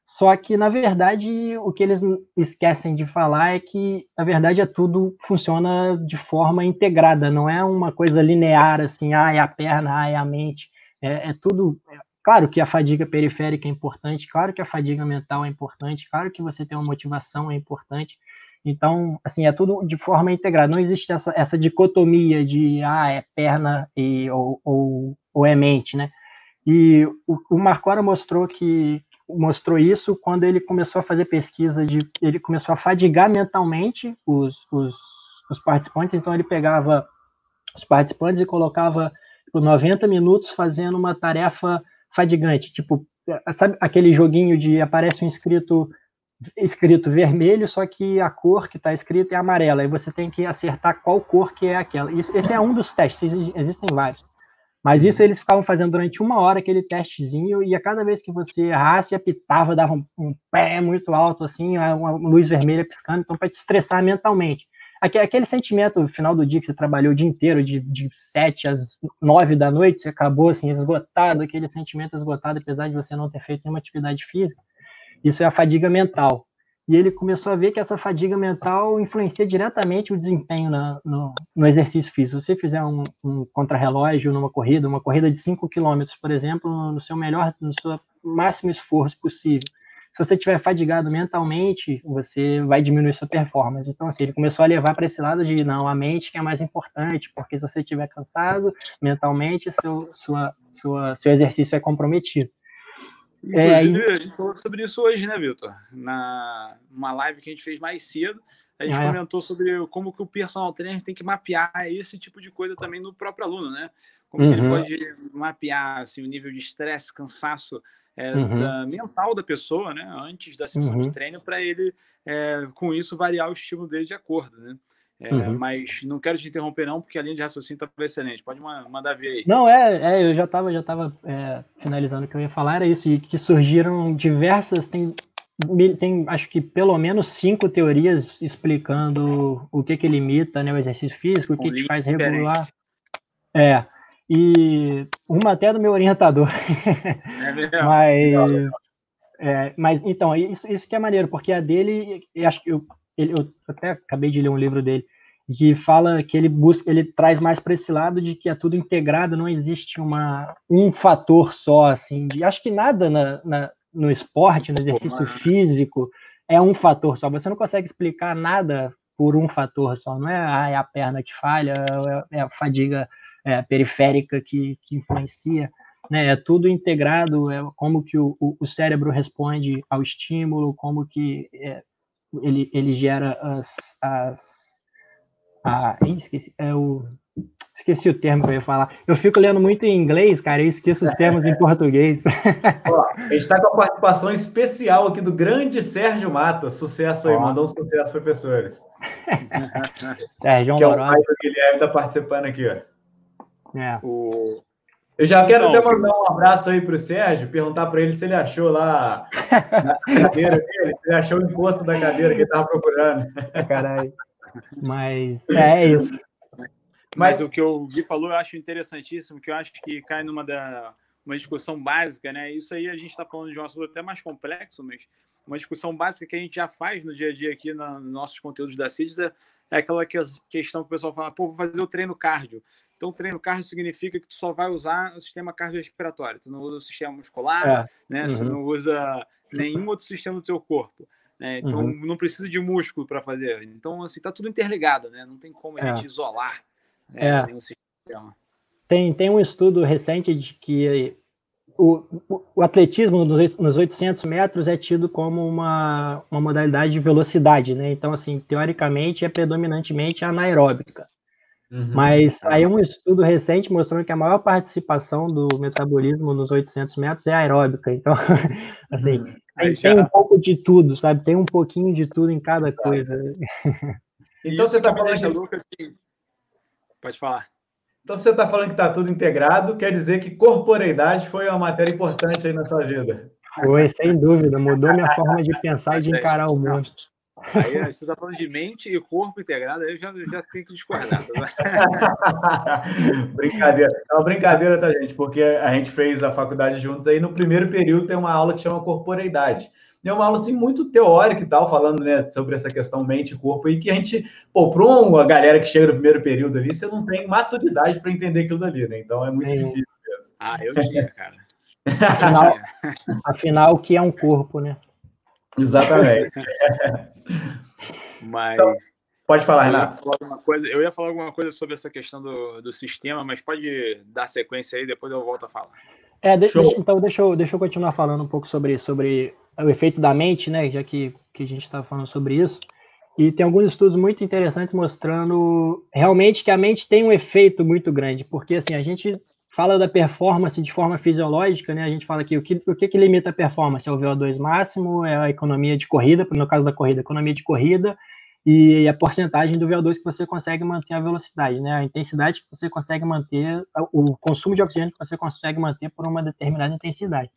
só que, na verdade, o que eles esquecem de falar é que, na verdade, é tudo funciona de forma integrada, não é uma coisa linear, assim, ah, é a perna, ah, é a mente. É, é tudo. É, claro que a fadiga periférica é importante, claro que a fadiga mental é importante, claro que você ter uma motivação é importante. Então, assim, é tudo de forma integrada. Não existe essa, essa dicotomia de, ah, é perna e, ou, ou, ou é mente, né? E o, o Marcora mostrou que mostrou isso quando ele começou a fazer pesquisa de ele começou a fadigar mentalmente os, os, os participantes então ele pegava os participantes e colocava por tipo, 90 minutos fazendo uma tarefa fadigante tipo sabe aquele joguinho de aparece um escrito escrito vermelho, só que a cor que está escrita é amarela, e você tem que acertar qual cor que é aquela. Isso, esse é um dos testes, existem vários. Mas isso eles ficavam fazendo durante uma hora, aquele testezinho, e a cada vez que você errasse, apitava, dava um, um pé muito alto, assim, uma luz vermelha piscando, então para te estressar mentalmente. Aquele sentimento no final do dia que você trabalhou o dia inteiro, de, de 7 às 9 da noite, você acabou assim, esgotado, aquele sentimento esgotado, apesar de você não ter feito nenhuma atividade física, isso é a fadiga mental. E ele começou a ver que essa fadiga mental influencia diretamente o desempenho na, no, no, exercício físico. Se você fizer um, um contrarrelógio numa corrida, uma corrida de 5 km, por exemplo, no seu melhor, no seu máximo esforço possível, se você estiver fadigado mentalmente, você vai diminuir sua performance. Então, assim, ele começou a levar para esse lado de não, a mente que é mais importante, porque se você estiver cansado mentalmente, seu, sua, sua, seu exercício é comprometido. É, Inclusive, é, a gente falou sobre isso hoje, né, Vitor? Na uma live que a gente fez mais cedo, a gente ah, é. comentou sobre como que o personal trainer tem que mapear esse tipo de coisa também no próprio aluno, né? Como uhum. que ele uhum. pode mapear assim, o nível de estresse, cansaço é, uhum. da, mental da pessoa, né? Antes da sessão uhum. de treino, para ele, é, com isso, variar o estímulo dele de acordo, né? É, uhum. Mas não quero te interromper, não, porque a linha de raciocínio está excelente. Pode mandar ver aí. Não, é, é eu já estava já tava, é, finalizando o que eu ia falar, era isso, e que surgiram diversas. Tem, tem acho que pelo menos cinco teorias explicando o que, que limita né, o exercício físico, o que, que faz regular. É. E uma até do meu orientador. *laughs* É mesmo? mas, é, mas então, isso, isso que é maneiro, porque a dele, acho que eu, ele, eu até acabei de ler um livro dele, que fala que ele busca, ele traz mais para esse lado de que é tudo integrado, não existe uma, um fator só, assim, de, acho que nada na, na no esporte, no exercício físico, é um fator só. Você não consegue explicar nada por um fator só. Não é, ah, é a perna que falha, é, é a fadiga é, periférica que, que influencia, né? É tudo integrado, é como que o, o, cérebro responde ao estímulo, como que é, ele, ele gera as, as a, esqueci, é o, esqueci o termo que eu ia falar. Eu fico lendo muito em inglês, cara, e esqueço os termos em português. *laughs* Ó, a gente está com a participação especial aqui do grande Sérgio Mata. Sucesso aí, Ó. mandou um sucesso, professores. *laughs* Sérgio que é o pai do Guilherme está participando aqui, ó. É. O... Eu já quero então, até mandar um abraço aí para o Sérgio, perguntar para ele se ele achou lá na *laughs* cadeira dele, se ele achou o encosto da cadeira que ele estava procurando. Caralho. Mas é, é isso. Mas, Mas, o que o Gui falou eu acho interessantíssimo, que eu acho que cai numa da, uma discussão básica, né? Isso aí a gente está falando de um assunto até mais complexo, mas uma discussão básica que a gente já faz no dia a dia aqui nos nossos conteúdos da CIDS é, é aquela questão que o pessoal fala, pô, vou fazer o treino cardio. Então, treino cardio significa que tu só vai usar o sistema cardiorrespiratório. Tu não usa o sistema muscular, é. né? Uhum. Você não usa nenhum outro sistema do teu corpo. Né? Então, uhum. não precisa de músculo para fazer. Então, assim, tá tudo interligado, né? Não tem como a é. gente isolar né, é. nenhum sistema. Tem, tem um estudo recente de que o, o, atletismo nos, nos 800 metros é tido como uma, uma modalidade de velocidade, né? Então, assim, teoricamente é predominantemente anaeróbica. Uhum. Mas aí um estudo recente mostrando que a maior participação do metabolismo nos 800 metros é aeróbica. Então, *laughs* assim, uhum. tem, já... tem, um pouco de tudo, sabe? Tem um pouquinho de tudo em cada coisa. *laughs* Então você está falando, Lucas, que... pode falar. Então você está falando que está tudo integrado, quer dizer que corporeidade foi uma matéria importante aí na sua vida. Foi, sem dúvida, mudou minha forma de pensar e de encarar o mundo. Aí você está falando de mente e corpo integrado, aí eu já, já tenho que discordar. Tá? *laughs* brincadeira. É uma brincadeira, tá, gente? Porque a gente fez a faculdade juntos aí. No primeiro período tem uma aula que chama corporeidade. É uma aula assim muito teórica e tal, falando né, sobre essa questão mente e corpo aí, que a gente, pô, para uma galera que chega no primeiro período ali, você não tem maturidade para entender aquilo dali, né? Então é muito é. difícil mesmo. Ah, eu tinha, cara. Afinal, afinal, o que é um corpo, né? *laughs* Exatamente. *laughs* mas. Então, pode falar, Renato. Coisa, eu ia falar alguma coisa sobre essa questão do, do sistema, mas pode dar sequência aí, depois eu volto a falar. É, de, deixa, então deixa eu, deixa eu continuar falando um pouco sobre, sobre o efeito da mente, né? Já que, que a gente está falando sobre isso. E tem alguns estudos muito interessantes mostrando realmente que a mente tem um efeito muito grande, porque assim, a gente fala da performance de forma fisiológica, né? A gente fala aqui o que, o que, que limita a performance é o VO2 máximo, é a economia de corrida, no caso da corrida, economia de corrida e a porcentagem do VO2 que você consegue manter a velocidade, né? A intensidade que você consegue manter, o consumo de oxigênio que você consegue manter por uma determinada intensidade.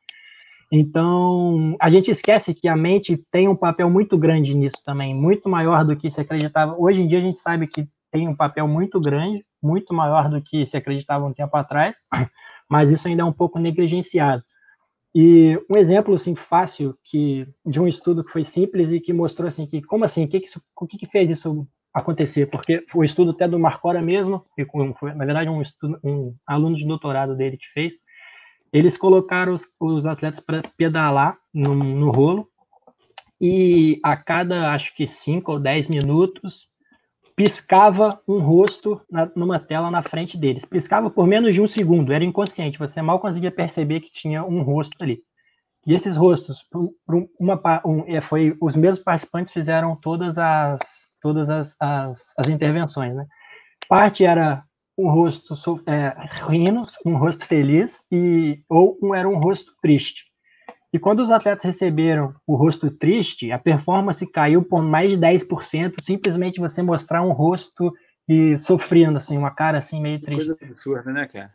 Então, a gente esquece que a mente tem um papel muito grande nisso também, muito maior do que se acreditava. Hoje em dia a gente sabe que tem um papel muito grande, muito maior do que se acreditava um tempo atrás, *clears throat* mas isso ainda é um pouco negligenciado. E um exemplo assim fácil que de um estudo que foi simples e que mostrou assim que como assim, que que, isso, o que, que fez isso acontecer? Porque o estudo até do Marcora mesmo, que foi, na verdade um, estudo, um aluno de doutorado dele que fez, eles colocaram os, os atletas para pedalar no, no rolo e a cada acho que 5 ou 10 minutos piscava um rosto na, numa tela na frente deles. Piscava por menos de um segundo, era inconsciente, você mal conseguia perceber que tinha um rosto ali. E esses rostos, uma, um, é, foi os mesmos participantes fizeram todas as todas as, as, as intervenções, né? Parte era um rosto é, um rosto feliz e ou um era um rosto triste. E quando os atletas receberam o rosto triste, a performance caiu por mais de 10%, simplesmente você mostrar um rosto e sofrendo, assim, uma cara assim meio triste. Coisa absurda, né, cara?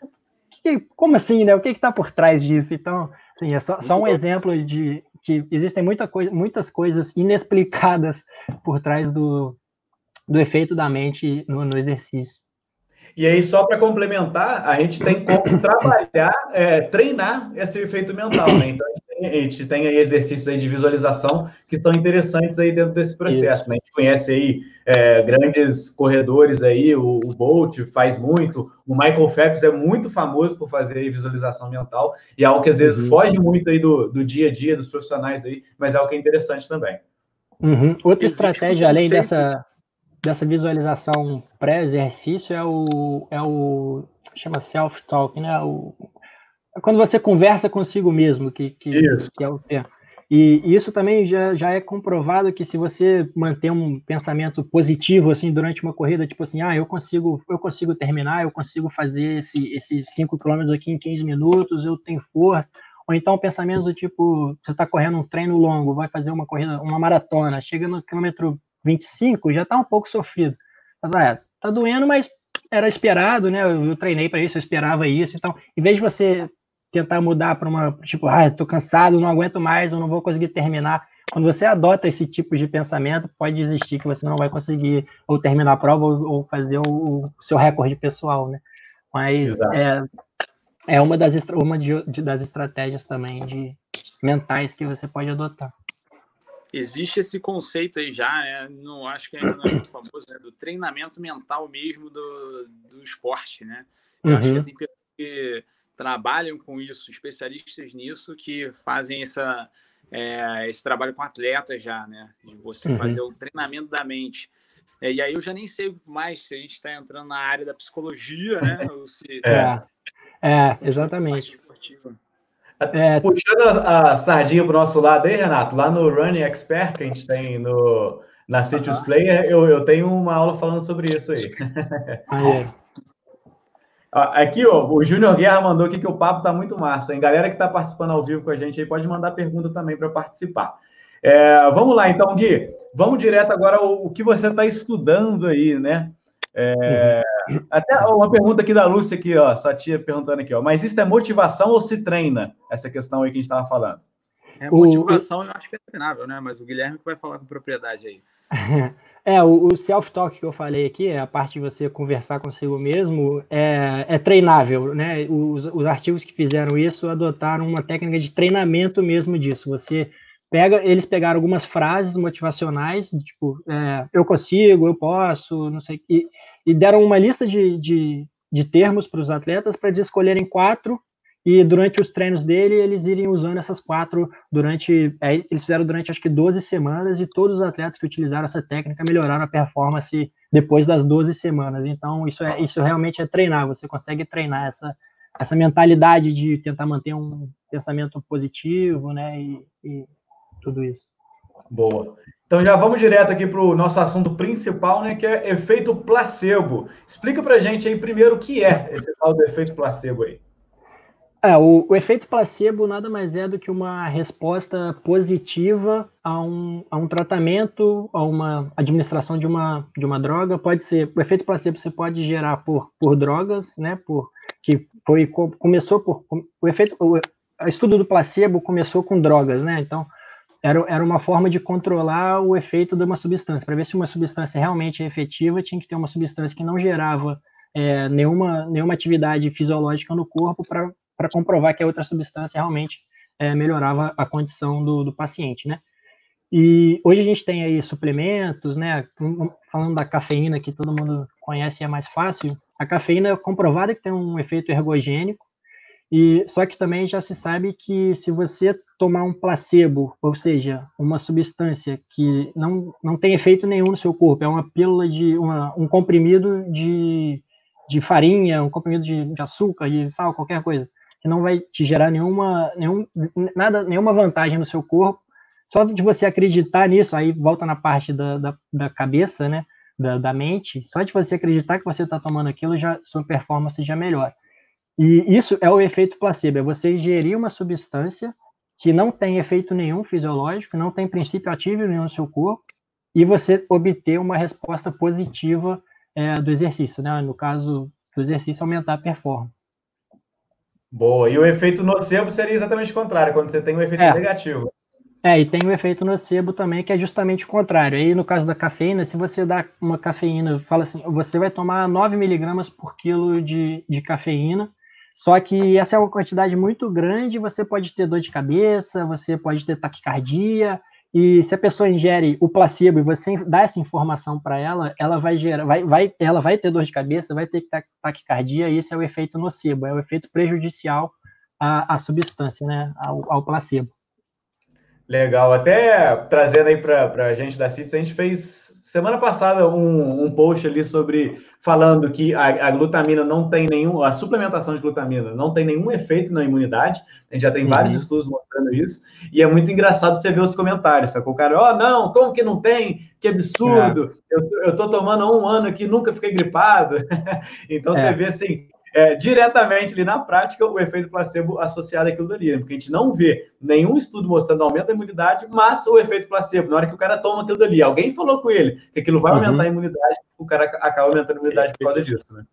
Que, como assim, né? O que está por trás disso? Então, assim, é só, só um bom. exemplo de que existem muita coisa, muitas coisas inexplicadas por trás do, do efeito da mente no, no exercício. E aí, só para complementar, a gente tem como *coughs* trabalhar, é, treinar esse efeito mental, né? Então, a gente tem aí exercícios aí de visualização que são interessantes aí dentro desse processo, né? A gente conhece aí é, grandes corredores aí, o, o, Bolt faz muito, o Michael Phelps é muito famoso por fazer visualização mental, e é algo que às vezes uhum. foge muito aí do, do dia a dia dos profissionais aí, mas é algo que é interessante também. Uhum. Outra Existe estratégia, um além dessa, dessa visualização pré-exercício, é o, é o chama self-talk, né? O, quando você conversa consigo mesmo, que, que, que é o termo. E isso também já, já é comprovado que se você manter um pensamento positivo assim durante uma corrida, tipo assim, ah, eu consigo, eu consigo terminar, eu consigo fazer esse, esses 5 km aqui em 15 minutos, eu tenho força. Ou então pensamento do tipo, você está correndo um treino longo, vai fazer uma corrida, uma maratona, chega no quilômetro 25, já está um pouco sofrido. Tá, tá doendo, mas era esperado, né? Eu, eu treinei para isso, eu esperava isso. Então, em vez de você tentar mudar para uma, tipo, ah, estou cansado, não aguento mais, eu não vou conseguir terminar. Quando você adota esse tipo de pensamento, pode existir que você não vai conseguir ou terminar a prova ou, ou fazer o, o, seu recorde pessoal, né? Mas é, é uma, das, uma de, de, das estratégias também de mentais que você pode adotar. Existe esse conceito aí já, né? Não acho que ainda não é muito famoso, né? Do treinamento mental mesmo do, do esporte, né? Eu uhum. acho que tem pessoas que trabalham com isso, especialistas nisso, que fazem essa, é, esse trabalho com atletas já, né? De você uhum. fazer o treinamento da mente. É, e aí eu já nem sei mais se a gente está entrando na área da psicologia, né? Ou se... É, é exatamente. É, *laughs* Puxando a, a sardinha para o nosso lado aí, Renato, lá no Running Expert que a gente tem no, na Citrus Player, eu, eu tenho uma aula falando sobre isso aí. *laughs* aí. Aqui, ó, o Júnior Guerra mandou aqui que o papo tá muito massa, hein? Galera que está participando ao vivo com a gente aí pode mandar pergunta também para participar. É, vamos lá, então, Gui. Vamos direto agora ao, o que você está estudando aí, né? É, até uma pergunta aqui da Lúcia, aqui, ó, sua tia perguntando aqui, ó. Mas isso é motivação ou se treina? Essa questão aí que a gente estava falando. É motivação, eu acho que é treinável, né? Mas o Guilherme que vai falar com propriedade aí. *laughs* É, o, o self-talk que eu falei aqui, a parte de você conversar consigo mesmo, é, é treinável, né? Os, os artigos que fizeram isso adotaram uma técnica de treinamento mesmo disso. Você pega, eles pegaram algumas frases motivacionais, tipo, é, eu consigo, eu posso, não sei, e, e deram uma lista de, de, de termos para os atletas para eles escolherem quatro e durante os treinos dele, eles iriam usando essas quatro durante. É, eles fizeram durante acho que 12 semanas, e todos os atletas que utilizaram essa técnica melhoraram a performance depois das 12 semanas. Então, isso, é, isso realmente é treinar, você consegue treinar essa, essa mentalidade de tentar manter um pensamento positivo, né? E, e tudo isso. Boa. Então já vamos direto aqui para o nosso assunto principal, né? Que é efeito placebo. Explica para gente aí primeiro o que é esse tal do efeito placebo aí. É, o, o, efeito placebo nada mais é do que uma resposta positiva a um, a um tratamento, a uma administração de uma, de uma droga. Pode ser, o efeito placebo você pode gerar por, por drogas, né? Por, que foi, começou por. O efeito. O, o estudo do placebo começou com drogas, né? Então, era, era uma forma de controlar o efeito de uma substância. Para ver se uma substância realmente é efetiva, tinha que ter uma substância que não gerava é, nenhuma, nenhuma atividade fisiológica no corpo para comprovar que a outra substância realmente é, melhorava a condição do, do, paciente, né? E hoje a gente tem aí suplementos, né? Falando da cafeína, que todo mundo conhece e é mais fácil, a cafeína é comprovada que tem um efeito ergogênico, e só que também já se sabe que se você tomar um placebo, ou seja, uma substância que não, não tem efeito nenhum no seu corpo, é uma pílula de uma, um comprimido de, de farinha, um comprimido de, de açúcar, de sal, qualquer coisa que não vai te gerar nenhuma, nenhum, nada, nenhuma vantagem no seu corpo. Só de você acreditar nisso, aí volta na parte da, da, da cabeça, né? Da, da, mente, só de você acreditar que você está tomando aquilo, já sua performance já melhora. E isso é o efeito placebo, é você ingerir uma substância que não tem efeito nenhum fisiológico, não tem princípio ativo nenhum no seu corpo, e você obter uma resposta positiva é, do exercício, né? No caso do exercício, aumentar a performance. Boa. E o efeito nocebo seria exatamente o contrário, quando você tem um efeito é. negativo. É, e tem o efeito nocebo também, que é justamente o contrário. Aí, no caso da cafeína, se você dá uma cafeína, fala assim, você vai tomar 9 miligramas por quilo de, de cafeína, só que essa é uma quantidade muito grande, você pode ter dor de cabeça, você pode ter taquicardia, e se a pessoa ingere o placebo e você dá essa informação para ela, ela vai gerar, vai, vai, ela vai ter dor de cabeça, vai ter taquicardia, e esse é o efeito nocebo, é o efeito prejudicial à, à substância, né, ao, ao placebo. Legal, até trazendo aí para a gente da CITES, a gente fez semana passada um, um post ali sobre falando que a, a, glutamina não tem nenhum, a suplementação de glutamina não tem nenhum efeito na imunidade. A gente já tem uhum. vários estudos mostrando isso. E é muito engraçado você ver os comentários, sacou? O cara, ó, oh, não, como que não tem? Que absurdo! É. Eu, eu tô tomando há um ano aqui, nunca fiquei gripado. *laughs* então é. você vê assim, é, diretamente ali na prática o efeito placebo associado àquilo dali, né? porque a gente não vê nenhum estudo mostrando aumento da imunidade, mas o efeito placebo, na hora que o cara toma aquilo dali, alguém falou com ele que aquilo vai aumentar uhum. a imunidade, o cara acaba aumentando a imunidade por causa disso, né?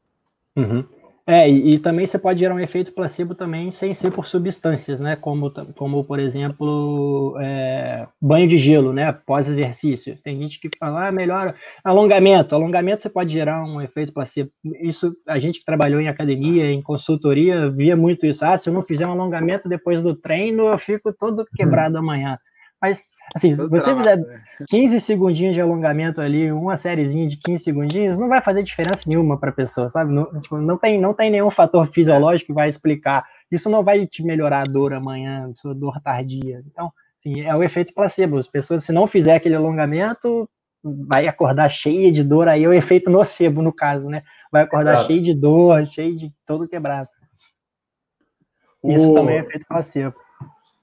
Uhum. É, e, e, também você pode gerar um efeito placebo também sem ser por substâncias, né? Como, como por exemplo, é, banho de gelo, né? Pós-exercício. Tem gente que fala, ah, melhora alongamento. Alongamento você pode gerar um efeito placebo. Isso, a gente que trabalhou em academia, em consultoria, via muito isso. Ah, se eu não fizer um alongamento depois do treino, eu fico todo quebrado amanhã. Mas, assim, se você fizer 15 né? *laughs* segundinhos de alongamento ali, uma sériezinha de 15 segundinhos, não vai fazer diferença nenhuma para a pessoa, sabe? Não, tipo, não, tem, não tem nenhum fator fisiológico que vai explicar. Isso não vai te melhorar a dor amanhã, sua dor tardia. Então, assim, é o efeito placebo. As pessoas, se não fizer aquele alongamento, vai acordar cheia de dor, aí é o efeito nocebo, no caso, né? Vai acordar claro. cheio de dor, cheio de todo quebrado. Isso o... também é efeito placebo.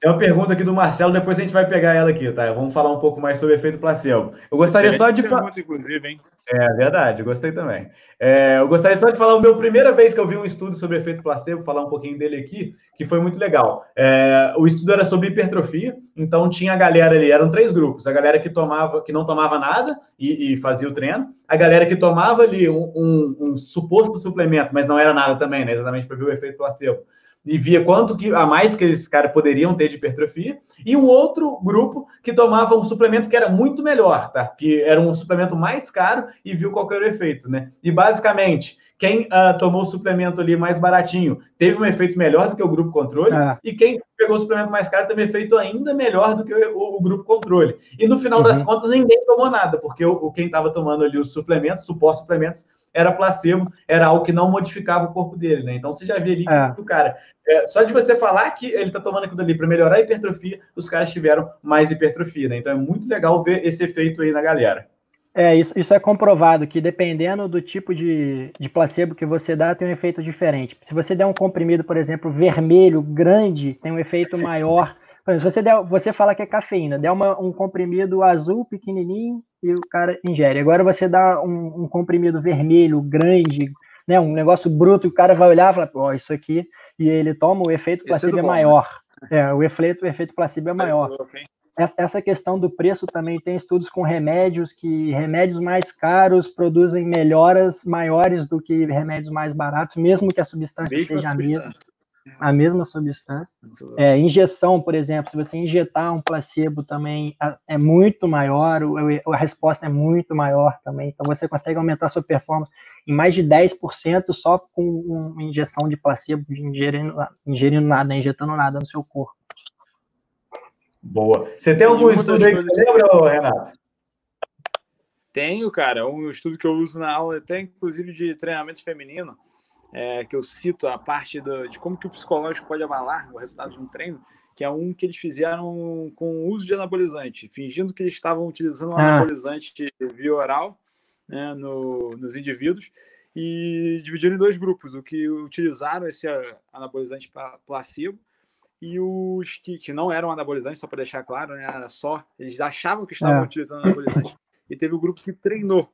Tem uma pergunta aqui do Marcelo, depois a gente vai pegar ela aqui, tá? Vamos falar um pouco mais sobre o efeito placebo. Eu gostaria Excelente só de falar. inclusive, hein? É verdade, gostei também. É, eu gostaria só de falar, a minha primeira vez que eu vi um estudo sobre efeito placebo, falar um pouquinho dele aqui, que foi muito legal. É, o estudo era sobre hipertrofia, então tinha a galera ali, eram três grupos: a galera que tomava, que não tomava nada e, e fazia o treino, a galera que tomava ali um, um, um suposto suplemento, mas não era nada também, né? Exatamente para ver o efeito placebo e via quanto que a mais que esses caras poderiam ter de hipertrofia, e um outro grupo que tomava um suplemento que era muito melhor, tá? Que era um suplemento mais caro e viu qual era o efeito, né? E basicamente, quem uh, tomou o suplemento ali mais baratinho teve um efeito melhor do que o grupo controle, é. e quem pegou o suplemento mais caro teve um efeito ainda melhor do que o, o grupo controle. E no final uhum. das contas, ninguém tomou nada, porque o, quem estava tomando ali os suplementos, supostos suplementos, era placebo, era algo que não modificava o corpo dele, né? Então você já vê ali é. que o cara, é, só de você falar que ele está tomando aquilo ali para melhorar a hipertrofia, os caras tiveram mais hipertrofia, né? Então é muito legal ver esse efeito aí na galera. É, isso, isso é comprovado que dependendo do tipo de, de placebo que você dá, tem um efeito diferente. Se você der um comprimido, por exemplo, vermelho, grande, tem um efeito maior. Exemplo, se você, der, você fala que é cafeína, der uma, um comprimido azul, pequenininho, e o cara ingere. Agora você dá um, um comprimido vermelho, grande, né, um negócio bruto, e o cara vai olhar e falar, ó, oh, isso aqui e ele toma, o efeito é placebo é, é maior. Né? É, o efeito, o efeito placebo é maior. Essa questão do preço também tem estudos com remédios, que remédios mais caros produzem melhoras maiores do que remédios mais baratos, mesmo que a substância seja a mesma a mesma substância. É, injeção, por exemplo, se você injetar um placebo também é muito maior, a resposta é muito maior também. Então você consegue aumentar a sua performance em mais de 10% só com uma injeção de placebo, ingerindo, ingerindo nada, injetando nada no seu corpo. Boa. Você tem algum estudo aí que você lembra, Renato? Tenho, cara. Um estudo que eu uso na aula, até inclusive de treinamento feminino é, que eu cito a parte do, de como que o psicológico pode abalar o resultado de um treino, que é um que eles fizeram com o uso de anabolizante, fingindo que eles estavam utilizando um ah. anabolizante via oral né, no, nos indivíduos e dividiram em dois grupos, o que utilizaram esse anabolizante placebo e os que, que não eram anabolizantes, só para deixar claro, né, era só, eles achavam que estavam é. utilizando anabolizante. E teve o grupo que treinou,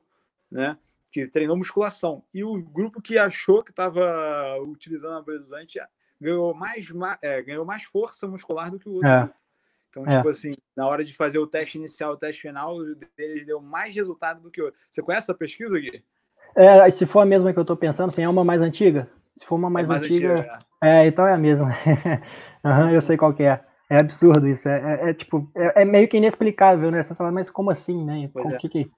né? Que treinou musculação. E o grupo que achou que estava utilizando anabolizante ganhou mais, é, ganhou mais força muscular do que o outro. É. Então, é. tipo assim, na hora de fazer o teste inicial, o teste final, deles deu mais resultado do que o outro. Você conhece essa pesquisa, Gui? É, se for a mesma que eu estou pensando, assim, é uma mais antiga? Se for uma mais, é mais antiga, antiga é. é. então é a mesma. *laughs* uhum, eu sei qual que é. É absurdo isso. É, é, é tipo, é, meio que inexplicável, né? Você fala, mas como assim, né? Pois que, que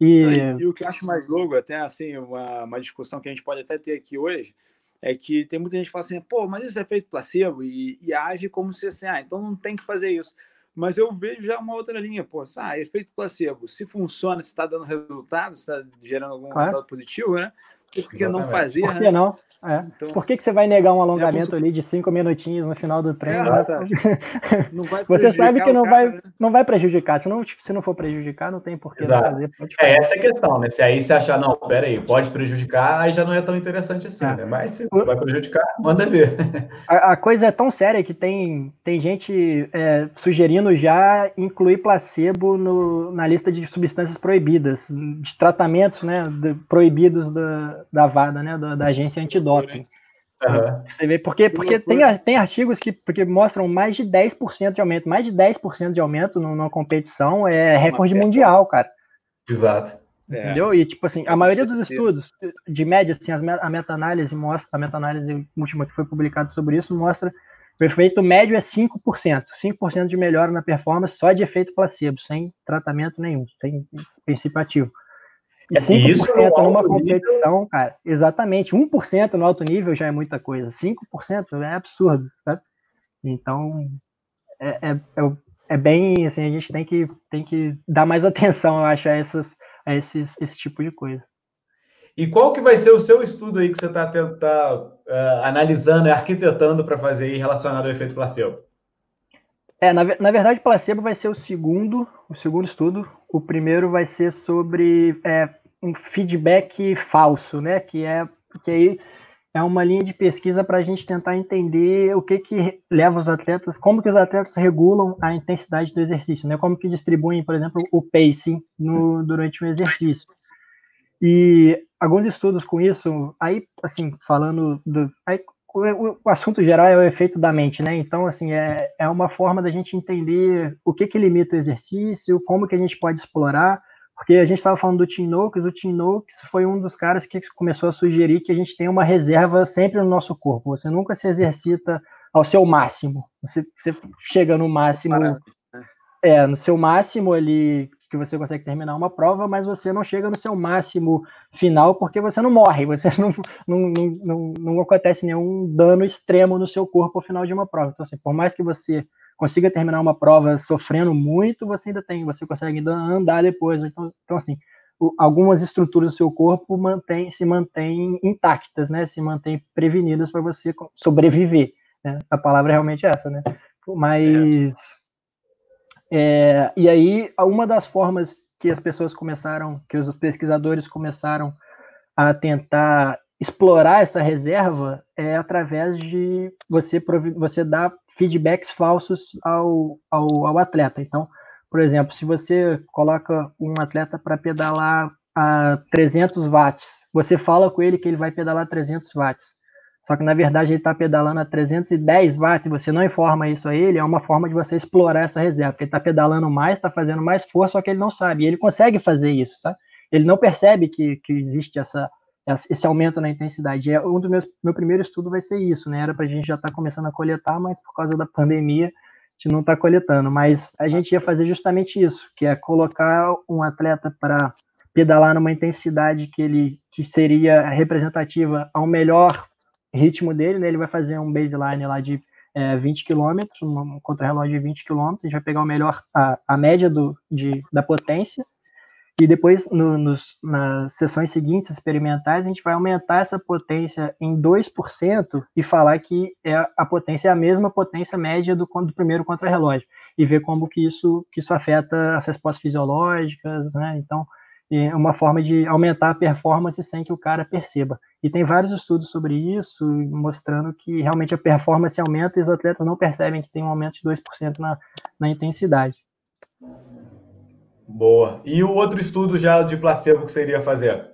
e... e o que eu acho mais louco, até assim, uma, uma discussão que a gente pode até ter aqui hoje, é que tem muita gente que fala assim, pô, mas isso é feito placebo e, e, age como se assim, ah, então não tem que fazer isso. Mas eu vejo já uma outra linha, pô, ah, efeito placebo, se funciona, se está dando resultado, se está gerando algum claro. resultado positivo, né? Por que Exatamente. não fazer? Por que né? não? É. Então, Por que, que você vai negar um alongamento ali de cinco minutinhos no final do treino? É, *laughs* você sabe que não, cara, vai, né? não vai prejudicar. Se não, se não for prejudicar, não tem por que fazer. É essa a questão, né? Se aí você achar, não, pera aí, pode prejudicar, aí já não é tão interessante assim, é. né? Mas se vai prejudicar, manda ver. *laughs* A, a, coisa é tão séria que tem, tem gente é, sugerindo já incluir placebo no, na lista de substâncias proibidas, de tratamentos né, de, proibidos da, da VADA, né, da, da agência antidoping doping. Uhum. Você vê, porque, porque tem, tem artigos que porque mostram mais de 10% de aumento. Mais de 10% de aumento numa competição é recorde mundial, cara. Exato. É. Entendeu? E, tipo assim, a maioria dos estudos, de média, assim, a meta-análise mostra, a meta-análise última que foi publicada sobre isso, mostra o efeito médio é 5%. 5% de melhora na performance só de efeito placebo, sem tratamento nenhum, sem princípio ativo. E 5% Isso numa competição, nível... cara, exatamente, 1% no alto nível já é muita coisa, 5% é absurdo, sabe? Então, é, é, é, é, bem, assim, a gente tem que, tem que dar mais *laughs* atenção, eu acho, a, essas, a esses, esse tipo de coisa. E qual que vai ser o seu estudo aí que você está tá, uh, analisando e arquitetando para fazer aí relacionado ao efeito placebo? É, na, na verdade, placebo vai ser o segundo, o segundo estudo. O primeiro vai ser sobre é, um feedback falso, né? Que é que aí é uma linha de pesquisa para a gente tentar entender o que que leva os atletas, como que os atletas regulam a intensidade do exercício, né? Como que distribuem, por exemplo, o pacing no, durante o exercício. E alguns estudos com isso, aí, assim, falando do, aí, o, o, assunto geral é o efeito da mente, né? Então, assim, é, é uma forma da gente entender o que que limita o exercício, como que a gente pode explorar, porque a gente estava falando do Tim Noakes, o Tim Noakes foi um dos caras que começou a sugerir que a gente tem uma reserva sempre no nosso corpo. Você nunca se exercita ao seu máximo. Você, você chega no máximo. Né? É, no seu máximo ali que você consegue terminar uma prova, mas você não chega no seu máximo final porque você não morre, você *laughs* não, não, não, não, não acontece nenhum dano extremo no seu corpo ao final de uma prova. Então, assim, por mais que você consiga terminar uma prova sofrendo muito, você ainda tem, você consegue ainda andar depois. Então, então assim, o, algumas estruturas do seu corpo mantém, se mantêm intactas, né? Se mantêm prevenidas para você sobreviver. Né? A palavra é realmente essa, né? Mas é, e aí uma das formas que as pessoas começaram, que os pesquisadores começaram a tentar explorar essa reserva é através de você você dar feedbacks falsos ao, ao, ao atleta. Então, por exemplo, se você coloca um atleta para pedalar a 300 watts, você fala com ele que ele vai pedalar 300 watts. Só que na verdade ele está pedalando a 310 watts você não informa isso a ele, é uma forma de você explorar essa reserva, porque ele está pedalando mais, está fazendo mais força, só que ele não sabe. E ele consegue fazer isso, sabe? Ele não percebe que, que existe essa, esse aumento na intensidade. É, um dos meus meu primeiro estudo vai ser isso, né? Era para a gente já estar tá começando a coletar, mas por causa da pandemia a gente não está coletando. Mas a gente ia fazer justamente isso, que é colocar um atleta para pedalar numa intensidade que ele que seria representativa ao melhor ritmo dele, né? Ele vai fazer um baseline lá de é, 20 km, um contra-relógio de 20 km, a gente vai pegar o melhor, a, a média do, de, da potência, e depois, no, nos, nas sessões seguintes experimentais, a gente vai aumentar essa potência em 2% e falar que é, a potência é a mesma potência média do, do primeiro contra-relógio, e ver como que isso, que isso afeta as respostas fisiológicas, né? Então, é uma forma de aumentar a performance sem que o cara perceba. E tem vários estudos sobre isso, mostrando que realmente a performance aumenta e os atletas não percebem que tem um aumento de 2% na, na intensidade. Boa. E o outro estudo já de placebo que você iria fazer?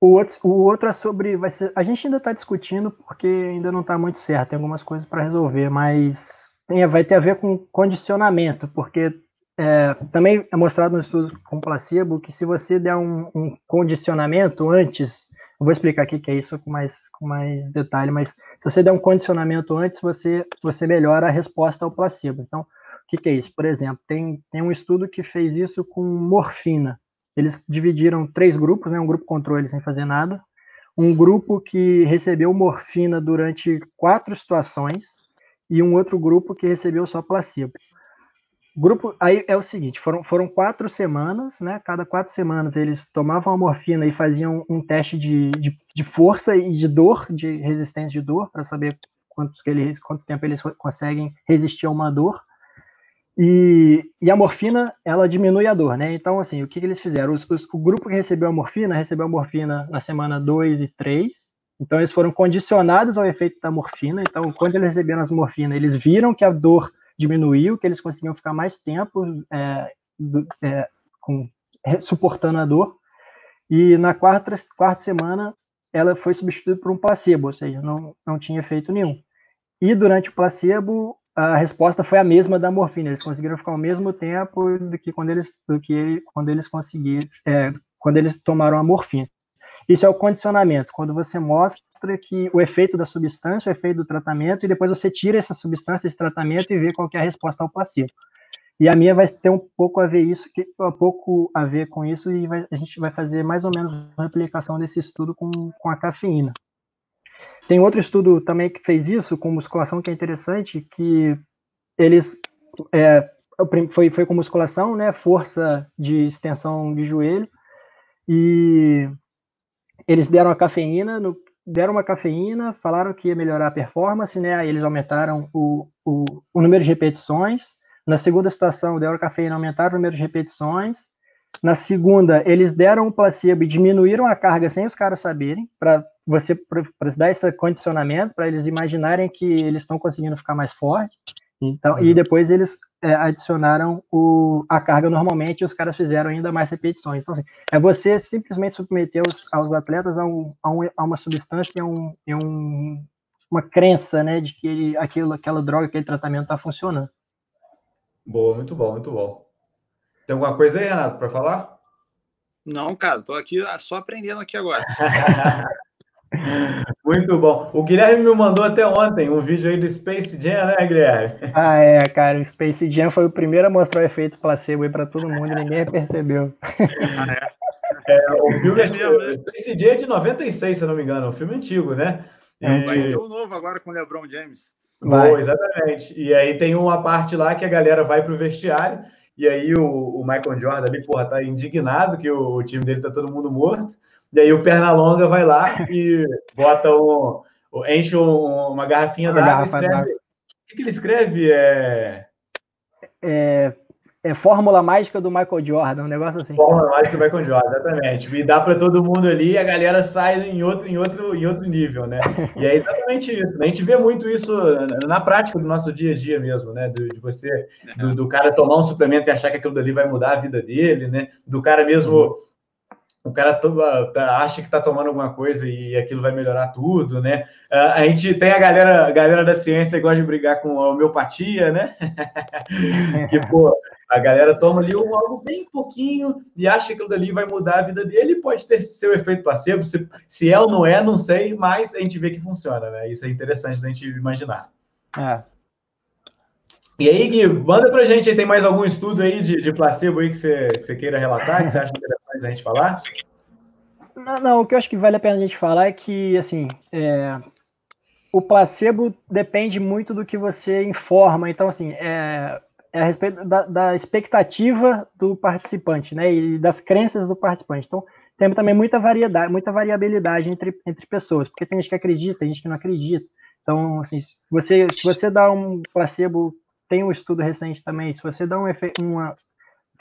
O outro, o outro é sobre. Vai ser, a gente ainda está discutindo porque ainda não está muito certo, tem algumas coisas para resolver, mas tem, vai ter a ver com condicionamento, porque é, também é mostrado no estudo com placebo que se você der um, um condicionamento antes, eu vou explicar aqui que é isso com mais, com mais detalhe, mas se você der um condicionamento antes, você, você melhora a resposta ao placebo. Então, o que, que é isso? Por exemplo, tem, tem um estudo que fez isso com morfina. Eles dividiram três grupos, né, um grupo controle sem fazer nada, um grupo que recebeu morfina durante quatro situações e um outro grupo que recebeu só placebo grupo aí é o seguinte, foram, foram quatro semanas, né? Cada quatro semanas eles tomavam a morfina e faziam um teste de, de, de força e de dor, de resistência de dor, para saber quantos que eles, quanto tempo eles conseguem resistir a uma dor. E, e, a morfina, ela diminui a dor, né? Então, assim, o que, que eles fizeram? Os, os, o grupo que recebeu a morfina, recebeu a morfina na semana 2 e 3. Então, eles foram condicionados ao efeito da morfina. Então, quando eles receberam as morfina, eles viram que a dor diminuiu, que eles conseguiam ficar mais tempo é, é, com, suportando a dor. E na quarta, quarta semana, ela foi substituída por um placebo, ou seja, não, não tinha efeito nenhum. E durante o placebo, a resposta foi a mesma da morfina. Eles conseguiram ficar ao mesmo tempo do que quando eles, do que quando eles conseguiram, é, quando eles tomaram a morfina. Isso é o condicionamento, quando você mostra que o efeito da substância, o efeito do tratamento, e depois você tira essa substância, esse tratamento e vê qual é a resposta ao placebo. E a minha vai ter um pouco a ver isso, que, um pouco a ver com isso, e vai, a gente vai fazer mais ou menos uma replicação desse estudo com, com a cafeína. Tem outro estudo também que fez isso com musculação que é interessante, que eles é, foi, foi com musculação, né, força de extensão de joelho, e eles deram a cafeína, no, deram uma cafeína, falaram que ia melhorar a performance, né? Aí eles aumentaram o, o, o número de repetições. Na segunda situação, deram a cafeína, aumentaram o número de repetições. Na segunda, eles deram o placebo e diminuíram a carga sem os caras saberem, para você pra dar esse condicionamento, para eles imaginarem que eles estão conseguindo ficar mais forte. Então, uhum. e depois eles é, adicionaram o, a carga normalmente e os caras fizeram ainda mais repetições. Então, assim, é você simplesmente submeter os, aos atletas a, um, a, um, a uma substância, a, um, a um, uma crença, né, de que ele, aquilo, aquela droga, aquele tratamento está funcionando. Boa, muito bom, muito bom. Tem alguma coisa aí, Renato, para falar? Não, cara, estou aqui só aprendendo aqui agora. *laughs* Muito bom. O Guilherme me mandou até ontem um vídeo aí do Space Jam, né, Guilherme? Ah, é, cara. O Space Jam foi o primeiro a mostrar o efeito placebo aí para todo mundo e ninguém percebeu. Ah, é. é. o filme é, Space Jam é de 96, se eu não me engano. É um filme antigo, né? E... É, vai ter um novo agora com o LeBron James. Vai. exatamente. E aí tem uma parte lá que a galera vai pro vestiário e aí o, o Michael Jordan ali, porra, tá indignado que o, o time dele tá todo mundo morto. E aí o Pernalonga vai lá e bota um. enche um, uma garrafinha d'água e escreve. O que, que, ele escreve? É... é... É Fórmula Mágica do Michael Jordan, um negócio assim. Fórmula Mágica do Michael Jordan, exatamente. E dá para todo mundo ali e a galera sai em outro, em, outro, em outro nível, né? E é exatamente isso. Né? A gente vê muito isso na prática do nosso dia a dia mesmo, né? De, de você, do, do, cara tomar um suplemento e achar que aquilo dali vai mudar a vida dele, né? Do cara mesmo uhum o cara toma, tá, acha que está tomando alguma coisa e aquilo vai melhorar tudo, né? Uh, a gente tem a galera, a galera da ciência que gosta de brigar com a homeopatia, né? *laughs* que, pô, a galera toma ali um, algo bem pouquinho e acha que aquilo dali vai mudar a vida dele. Pode ter seu efeito placebo, se, se é ou não é, não sei, mas a gente vê que funciona, né? Isso é interessante da gente imaginar. É. E aí, Gui, manda pra gente aí, tem mais algum estudo aí de, de placebo aí que você, você queira relatar, que você acha interessante? A gente falar? Não, não, o que eu acho que vale a pena a gente falar é que, assim, é, o placebo depende muito do que você informa. Então, assim, é, é a respeito da, da, expectativa do participante, né, e das crenças do participante. Então, tem também muita variedade, muita variabilidade entre, entre pessoas, porque tem gente que acredita, tem gente que não acredita. Então, assim, se você, se você dá um placebo, tem um estudo recente também, se você dá um uma,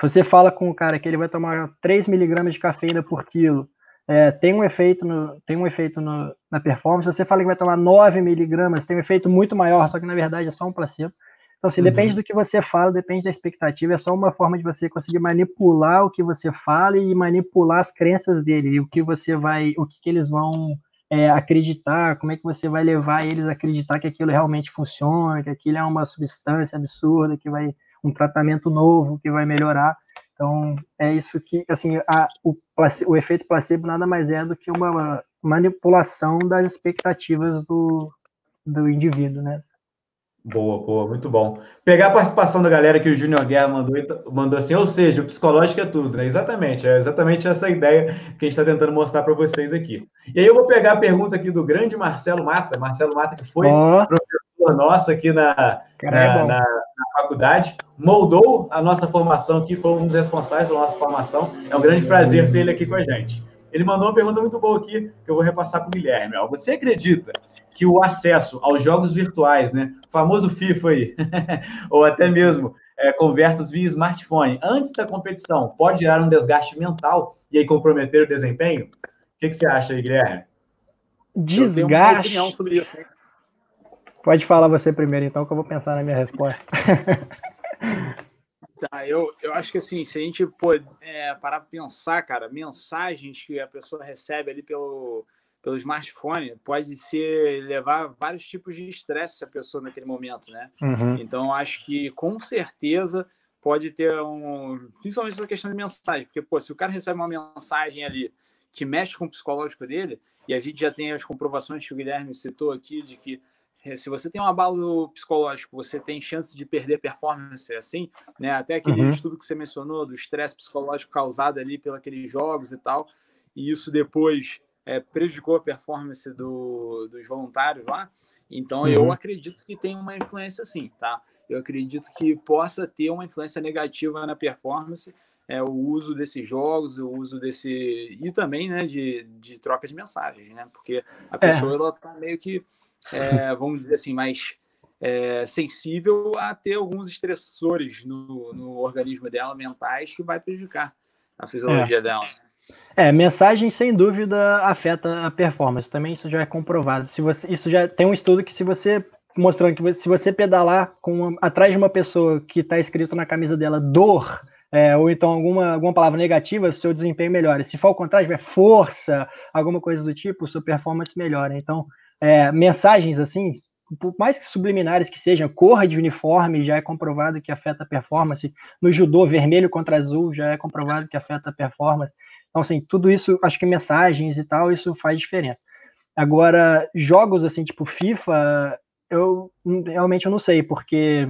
você fala com o cara que ele vai tomar 3 miligramas de cafeína por quilo, é, tem um efeito, no, tem um efeito no, na performance. Você fala que vai tomar 9 miligramas, tem um efeito muito maior, só que na verdade é só um placebo. Então, assim, uhum. depende do que você fala, depende da expectativa, é só uma forma de você conseguir manipular o que você fala e manipular as crenças dele, e o que você vai, o que, que eles vão é, acreditar, como é que você vai levar eles a acreditar que aquilo realmente funciona, que aquilo é uma substância absurda, que vai um tratamento novo que vai melhorar. Então, é isso que, assim, a, o, o efeito placebo nada mais é do que uma manipulação das expectativas do, do indivíduo, né? Boa, boa, muito bom. Pegar a participação da galera que o Júnior Guerra mandou, mandou assim, ou seja, o psicológico é tudo, né? Exatamente, é exatamente essa ideia que a gente está tentando mostrar para vocês aqui. E aí eu vou pegar a pergunta aqui do grande Marcelo Mata, Marcelo Mata, que foi oh. professor nosso aqui na, na, na, na, faculdade, moldou a nossa formação aqui, foi um dos responsáveis pela nossa formação. É um grande prazer ter ele aqui com a gente. Ele mandou uma pergunta muito boa aqui, que eu vou repassar para o Guilherme. Você acredita que o acesso aos jogos virtuais, né, o famoso FIFA aí, *laughs* ou até mesmo é, conversas via smartphone, antes da competição, pode gerar um desgaste mental e aí comprometer o desempenho? O que, que você acha aí, Guilherme? Desgaste. Eu tenho uma opinião sobre isso. Hein? Pode falar você primeiro, então, que eu vou pensar na minha resposta. *laughs* Tá, eu, eu acho que assim, se a gente pô, é, parar para pensar, cara, mensagens que a pessoa recebe ali pelo, pelo smartphone pode ser levar vários tipos de estresse a pessoa naquele momento, né? Uhum. Então, acho que com certeza pode ter um. Principalmente essa questão de mensagem, porque, pô, se o cara recebe uma mensagem ali que mexe com o psicológico dele, e a gente já tem as comprovações que o Guilherme citou aqui de que se você tem um abalo psicológico, você tem chance de perder performance assim, né? Até aquele uhum. estudo que você mencionou do estresse psicológico causado ali pelos aqueles jogos e tal, e isso depois é, prejudicou a performance do, dos voluntários lá. Então uhum. eu acredito que tem uma influência sim, tá? Eu acredito que possa ter uma influência negativa na performance, é, o uso desses jogos, o uso desse e também, né, de, de troca de mensagens, né? Porque a é. pessoa é. ela tá meio que é, vamos dizer assim, mais é, sensível a ter alguns estressores no, no, organismo dela, mentais, que vai prejudicar a fisiologia é. dela. É, mensagem sem dúvida afeta a performance. Também isso já é comprovado. Se você, isso já tem um estudo que se você mostrando que se você pedalar com atrás de uma pessoa que está escrito na camisa dela dor, é, ou então alguma, alguma palavra negativa, seu desempenho melhora. Se for ao contrário, tiver força, alguma coisa do tipo, sua performance melhora. Então, é, mensagens assim, por mais que subliminares que sejam, corra de uniforme já é comprovado que afeta a performance. No judô, vermelho contra azul já é comprovado que afeta a performance. Então, assim, tudo isso, acho que mensagens e tal, isso faz diferença. Agora, jogos assim, tipo FIFA, eu realmente eu não sei, porque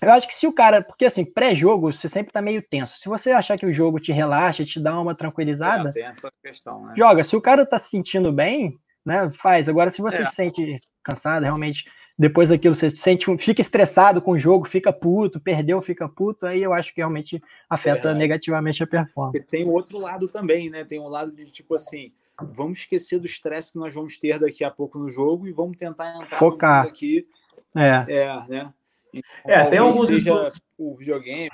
eu acho que se o cara, porque assim, pré-jogo, você sempre tá meio tenso. Se você achar que o jogo te relaxa, te dá uma tranquilizada, é, questão, né? joga. Se o cara tá se sentindo bem, né? Faz. Agora, se você é. se sente cansado, realmente, depois daquilo você se sente, fica estressado com o jogo, fica puto, perdeu, fica puto, aí eu acho que realmente afeta é. negativamente a performance. tem o outro lado também, né? Tem um lado de tipo assim, vamos esquecer do estresse que nós vamos ter daqui a pouco no jogo e vamos tentar entrar Focar. aqui. É. É, né? Então, é, tem alguns seja o videogame,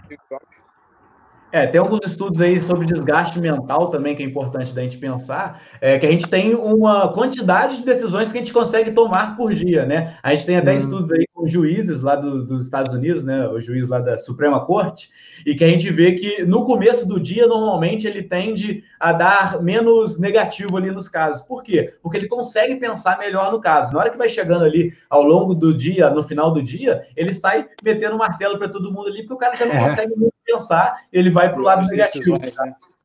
é, tem alguns estudos aí sobre desgaste mental também, que é importante da gente pensar, é, que a gente tem uma quantidade de decisões que a gente consegue tomar por dia, né? A gente tem até hum. estudos aí com juízes lá do, dos Estados Unidos, né? O juiz lá da Suprema Corte, e que a gente vê que no começo do dia, normalmente, ele tende a dar menos negativo ali nos casos. Por quê? Porque ele consegue pensar melhor no caso. Na hora que vai chegando ali ao longo do dia, no final do dia, ele sai metendo martelo para todo mundo ali, porque o cara já não é. consegue muito pensar, ele vai para o lado negativo. Né?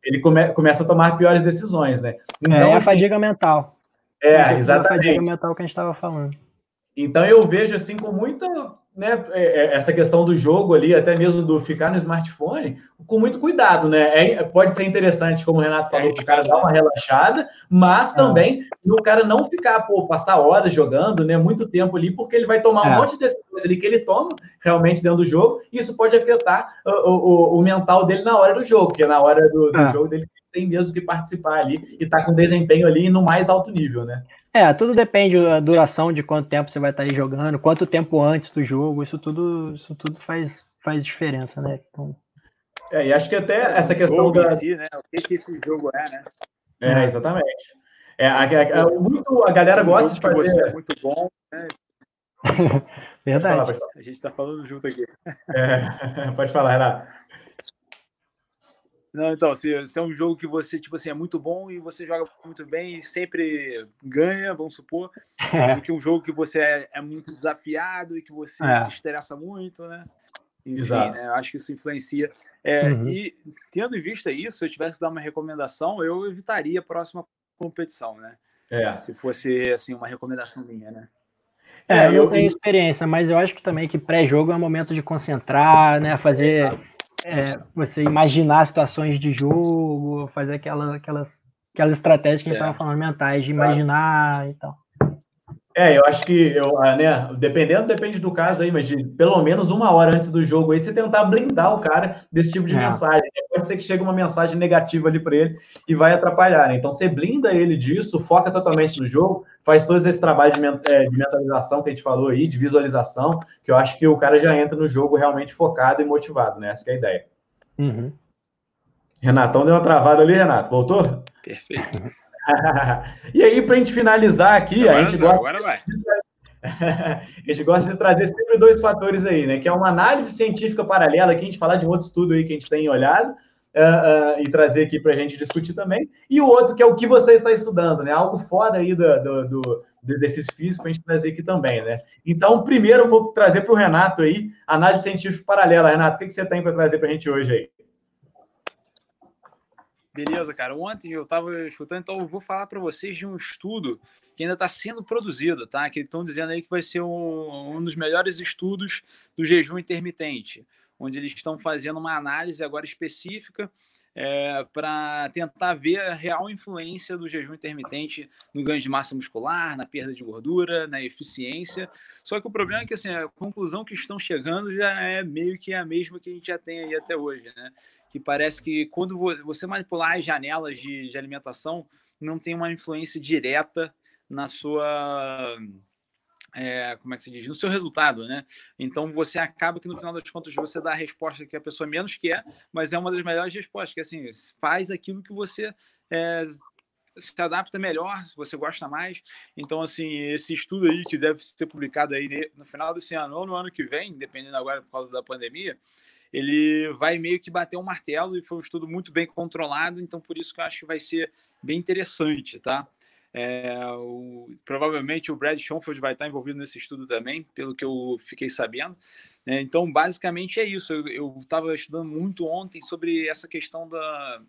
Ele come, começa a tomar piores decisões, né? Então, é, é a fadiga mental. É, exatamente. A fadiga mental que a gente estava falando. Então eu vejo assim com muita, né, é, é, essa questão do jogo ali, até mesmo do ficar no smartphone, com muito cuidado, né? É, pode ser interessante, como o Renato falou, o cara dar uma relaxada, mas também é. o cara não ficar, pô, passar horas jogando, né? Muito tempo ali, porque ele vai tomar um monte de decisões ali que ele toma realmente dentro do jogo, e isso pode afetar o, o, o mental dele na hora do jogo, que é na hora do, do jogo dele tem mesmo que participar ali e tá com desempenho ali no mais alto nível, né? É, tudo depende da duração de quanto tempo você vai estar aí jogando, quanto tempo antes do jogo, isso tudo, isso tudo faz, faz diferença, né? Então... É, e acho que até essa questão da. Si, né? O que, que esse jogo é, né? É, exatamente. É, a, a, a, muito, a galera gosta de fazer. é muito bom, né? *laughs* Verdade. Pode falar, pode falar. A gente está falando junto aqui. É, *laughs* pode falar, Renato. Não, então, se, se, é um jogo que você, tipo assim, é muito bom e você joga muito bem e sempre ganha, vamos supor, é. do que um jogo que você é, é muito desafiado e que você é. se estressa muito, né? Enfim, Exato. né? Eu acho que isso influencia. É, uhum. E tendo em vista isso, se eu tivesse que dar uma recomendação, eu evitaria a próxima competição, né? É. Se fosse, assim, uma recomendação minha, né? É, eu não tenho experiência, mas eu acho que também que pré-jogo é um momento de concentrar, né? Fazer é, você imaginar situações de jogo, fazer aquela, aquelas, aquelas estratégias que a gente estava é. falando mentais, de imaginar e tal. É, eu acho que, eu, ah, né, dependendo, depende do caso aí, mas de pelo menos uma hora antes do jogo aí, você tentar blindar o cara desse tipo de é. mensagem. Né? Pode ser que chegue uma mensagem negativa ali para ele e vai atrapalhar, né? Então, você blinda ele disso, foca totalmente no jogo, faz todo esse trabalho de, é, de mentalização que a gente falou aí, de visualização, que eu acho que o cara já entra no jogo realmente focado e motivado, né? Essa é a ideia. Uhum. Renatão deu uma travada ali, Renato. Voltou? Perfeito. *laughs* *laughs* e aí, para a gente finalizar aqui, agora a gente não, gosta. Agora vai. *laughs* a gente gosta de trazer sempre dois fatores aí, né? Que é uma análise científica paralela, aqui a gente falar de um outro estudo aí que a gente tem olhado, uh, uh, e trazer aqui para a gente discutir também. E o outro que é o que você está estudando, né? Algo fora aí do, do, do desses físicos para a gente trazer aqui também, né? Então, primeiro eu vou trazer para o Renato aí, análise científica paralela. Renato, o que, que você tem para trazer para a gente hoje aí? Beleza, cara. Ontem eu estava escutando, então eu vou falar para vocês de um estudo que ainda está sendo produzido, tá? Que estão dizendo aí que vai ser um, um, dos melhores estudos do jejum intermitente, onde eles estão fazendo uma análise agora específica é, para tentar ver a real influência do jejum intermitente no ganho de massa muscular, na perda de gordura, na eficiência. Só que o problema é que assim, a conclusão que estão chegando já é meio que a mesma que a gente já tem aí até hoje, né? Que parece que quando você manipular as janelas de, de alimentação, não tem uma influência direta na sua. É, como é que se diz? No seu resultado, né? Então você acaba que no final das contas você dá a resposta que a pessoa menos quer, mas é uma das melhores respostas, que assim, faz aquilo que você é, se adapta melhor, você gosta mais. Então, assim, esse estudo aí que deve ser publicado aí no final desse ano ou no ano que vem, dependendo agora por causa da pandemia, ele vai meio que bater um martelo e foi um estudo muito bem controlado, então por isso que eu acho que vai ser bem interessante, tá? É, o, provavelmente o Brad Schoenfeld vai estar envolvido nesse estudo também, pelo que eu fiquei sabendo. É, então, basicamente é isso. Eu estava estudando muito ontem sobre essa questão da,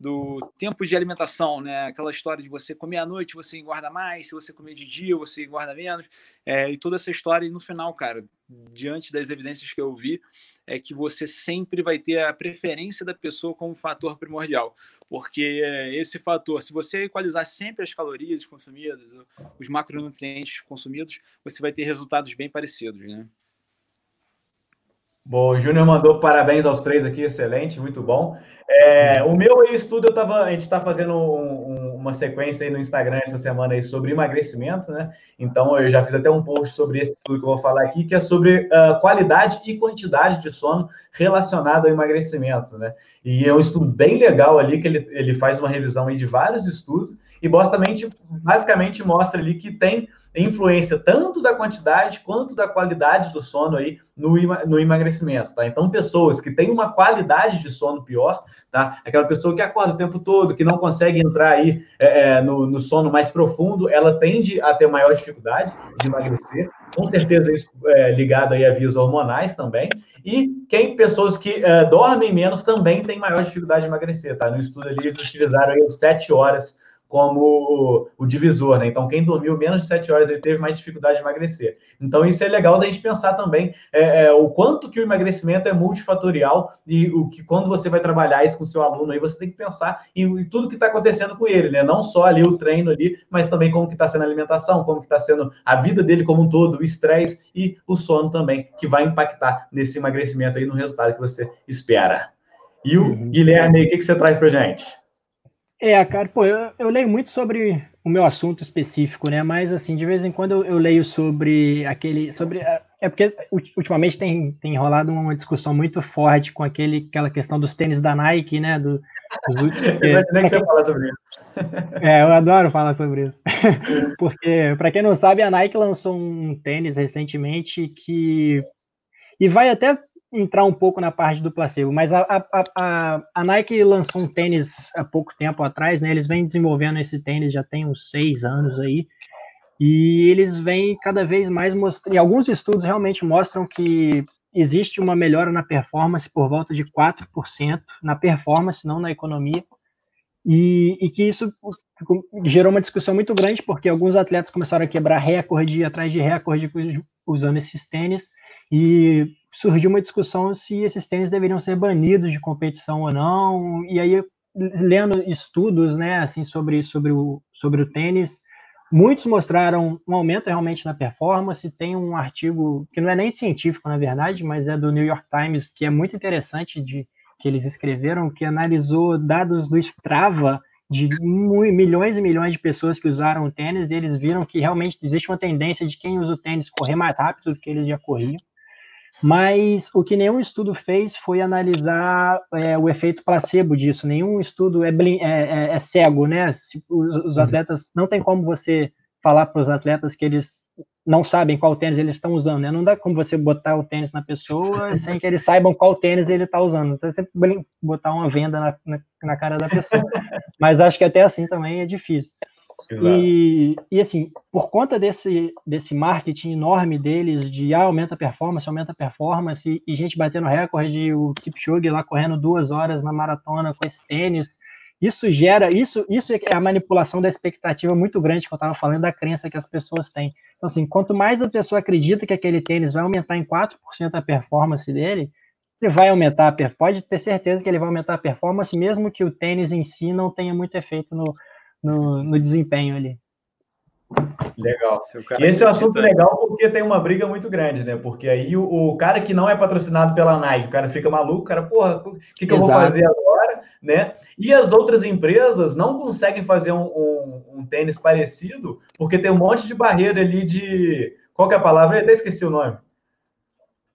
do tempo de alimentação, né? Aquela história de você comer à noite, você engorda mais, se você comer de dia, você engorda menos, é, e toda essa história. E no final, cara, diante das evidências que eu vi, é que você sempre vai ter a preferência da pessoa como fator primordial, porque esse fator, se você equalizar sempre as calorias consumidas, os macronutrientes consumidos, você vai ter resultados bem parecidos, né? Bom, o Júnior mandou parabéns aos três aqui, excelente, muito bom. É, o meu estudo, eu tava, a gente está fazendo um, um, uma sequência aí no Instagram essa semana aí sobre emagrecimento, né? Então eu já fiz até um post sobre esse estudo que eu vou falar aqui, que é sobre uh, qualidade e quantidade de sono relacionado ao emagrecimento, né? E é um estudo bem legal ali, que ele, ele faz uma revisão aí de vários estudos e basicamente, basicamente mostra ali que tem influência tanto da quantidade quanto da qualidade do sono aí no, no emagrecimento, tá? Então, pessoas que têm uma qualidade de sono pior, tá? Aquela pessoa que acorda o tempo todo, que não consegue entrar aí é, é, no, no, sono mais profundo, ela tende a ter maior dificuldade de emagrecer, com certeza isso é ligado aí a vias hormonais também, e quem, pessoas que é, dormem menos também têm maior dificuldade de emagrecer, tá? No estudo ali, eles utilizaram aí sete horas como o, divisor, né? Então, quem dormiu menos de sete horas, ele teve mais dificuldade de emagrecer. Então, isso é legal da gente pensar também é, é, o quanto que o emagrecimento é multifatorial e o que quando você vai trabalhar isso com o seu aluno, aí você tem que pensar em, em tudo que está acontecendo com ele, né? Não só ali o treino ali, mas também como que está sendo a alimentação, como que está sendo a vida dele como um todo, o estresse e o sono também, que vai impactar nesse emagrecimento aí no resultado que você espera. E o uhum. Guilherme, o que, que você traz para gente? É, cara, pô, eu, eu, leio muito sobre o meu assunto específico, né? Mas assim, de vez em quando eu, eu leio sobre aquele, sobre é porque ultimamente tem, tem rolado uma discussão muito forte com aquele, aquela questão dos tênis da Nike, né? Do, dos, *laughs* eu nem que você fala sobre isso. *laughs* É, eu adoro falar sobre isso. *laughs* porque, para quem não sabe, a Nike lançou um tênis recentemente que e vai até entrar um pouco na parte do placebo, mas a, a, a, a, Nike lançou um tênis há pouco tempo atrás, né? Eles vêm desenvolvendo esse tênis já tem uns seis anos aí, e eles vêm cada vez mais mostrando. Alguns estudos realmente mostram que existe uma melhora na performance por volta de 4% na performance, não na economia, e, e que isso gerou uma discussão muito grande, porque alguns atletas começaram a quebrar recorde atrás de recorde usando esses tênis, e surgiu uma discussão se esses tênis deveriam ser banidos de competição ou não. E aí, lendo estudos, né, assim, sobre, sobre, o, sobre o tênis, muitos mostraram um aumento realmente na performance. Tem um artigo que não é nem científico, na verdade, mas é do New York Times, que é muito interessante de que eles escreveram, que analisou dados do Strava de milhões e milhões de pessoas que usaram o tênis, e eles viram que realmente existe uma tendência de quem usa o tênis correr mais rápido do que eles já corriam. Mas o que nenhum estudo fez foi analisar é, o efeito placebo disso. Nenhum estudo é, é, é, é cego, né? Se, os uhum. atletas não tem como você falar para os atletas que eles não sabem qual tênis eles estão usando, né? Não dá como você botar o tênis na pessoa *laughs* sem que eles saibam qual tênis ele está usando. Você sempre botar uma venda na, na, na cara da pessoa. *laughs* Mas acho que até assim também é difícil. E, e, assim, por conta desse, desse marketing enorme deles, de ah, aumenta a performance, aumenta a performance, e, gente batendo recorde, o Kipchoge lá correndo duas horas na maratona com esse tênis, isso gera, isso, isso é a manipulação da expectativa muito grande que eu estava falando, da crença que as pessoas têm. Então, assim, quanto mais a pessoa acredita que aquele tênis vai aumentar em 4% a performance dele, ele vai aumentar a performance, pode ter certeza que ele vai aumentar a performance, mesmo que o tênis em si não tenha muito efeito no, no, no desempenho ali. Legal. E esse é um assunto legal porque tem uma briga muito grande, né? Porque aí o, o, cara que não é patrocinado pela Nike, o cara fica maluco, o cara, porra, o que, que eu vou fazer agora, né? E as outras empresas não conseguem fazer um, um, um, tênis parecido porque tem um monte de barreira ali de. Qual que é a palavra? Eu até esqueci o nome.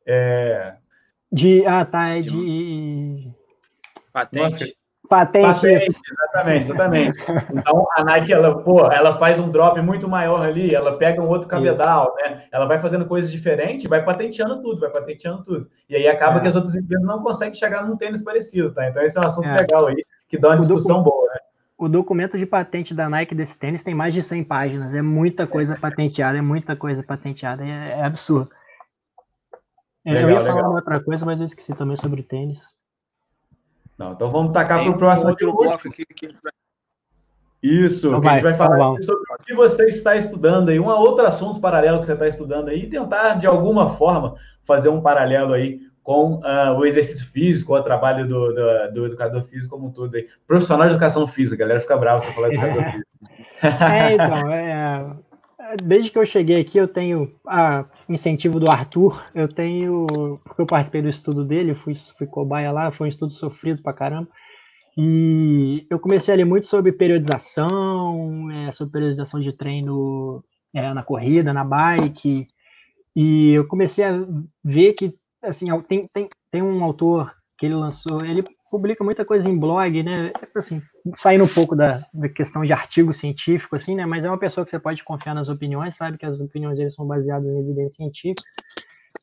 É... De. Ah, tá. É de. Patente. Patente. Patente, exatamente, exatamente. Então a Nike, ela, pô, ela faz um drop muito maior ali, ela pega um outro cabedal, né? Ela vai fazendo coisas diferentes, vai patenteando tudo, vai patenteando tudo. E aí acaba é. que as outras empresas não conseguem chegar num tênis parecido, tá? Então esse é um assunto é. legal aí, que dá uma discussão boa, né? O documento de patente da Nike desse tênis tem mais de 100 páginas, é muita coisa patenteada, é muita coisa patenteada, é, é absurdo. Legal, eu ia falar legal. uma outra coisa, mas eu esqueci também sobre tênis. Não, então vamos tacar para o próximo aqui. Bloco aqui que... Isso, então que a gente vai falar então sobre o que você está estudando aí, um outro assunto paralelo que você está estudando aí, e tentar, de alguma forma, fazer um paralelo aí com uh, o exercício físico, o trabalho do, do, do, educador físico como um todo aí. Profissional de educação física, a galera fica brava se eu falar educador *laughs* físico. É, então, é, desde que eu cheguei aqui, eu tenho a incentivo do Arthur, eu tenho, porque eu participei do estudo dele, fui, fui cobaia lá, foi um estudo sofrido pra caramba, e eu comecei a ler muito sobre periodização, é, sobre periodização de treino é, na corrida, na bike, e eu comecei a ver que, assim, tem, tem, tem um autor que ele lançou, ele publica muita coisa em blog, né? Assim, saindo um pouco da, da, questão de artigo científico, assim, né? Mas é uma pessoa que você pode confiar nas opiniões, sabe que as opiniões dele são baseadas em evidência científica.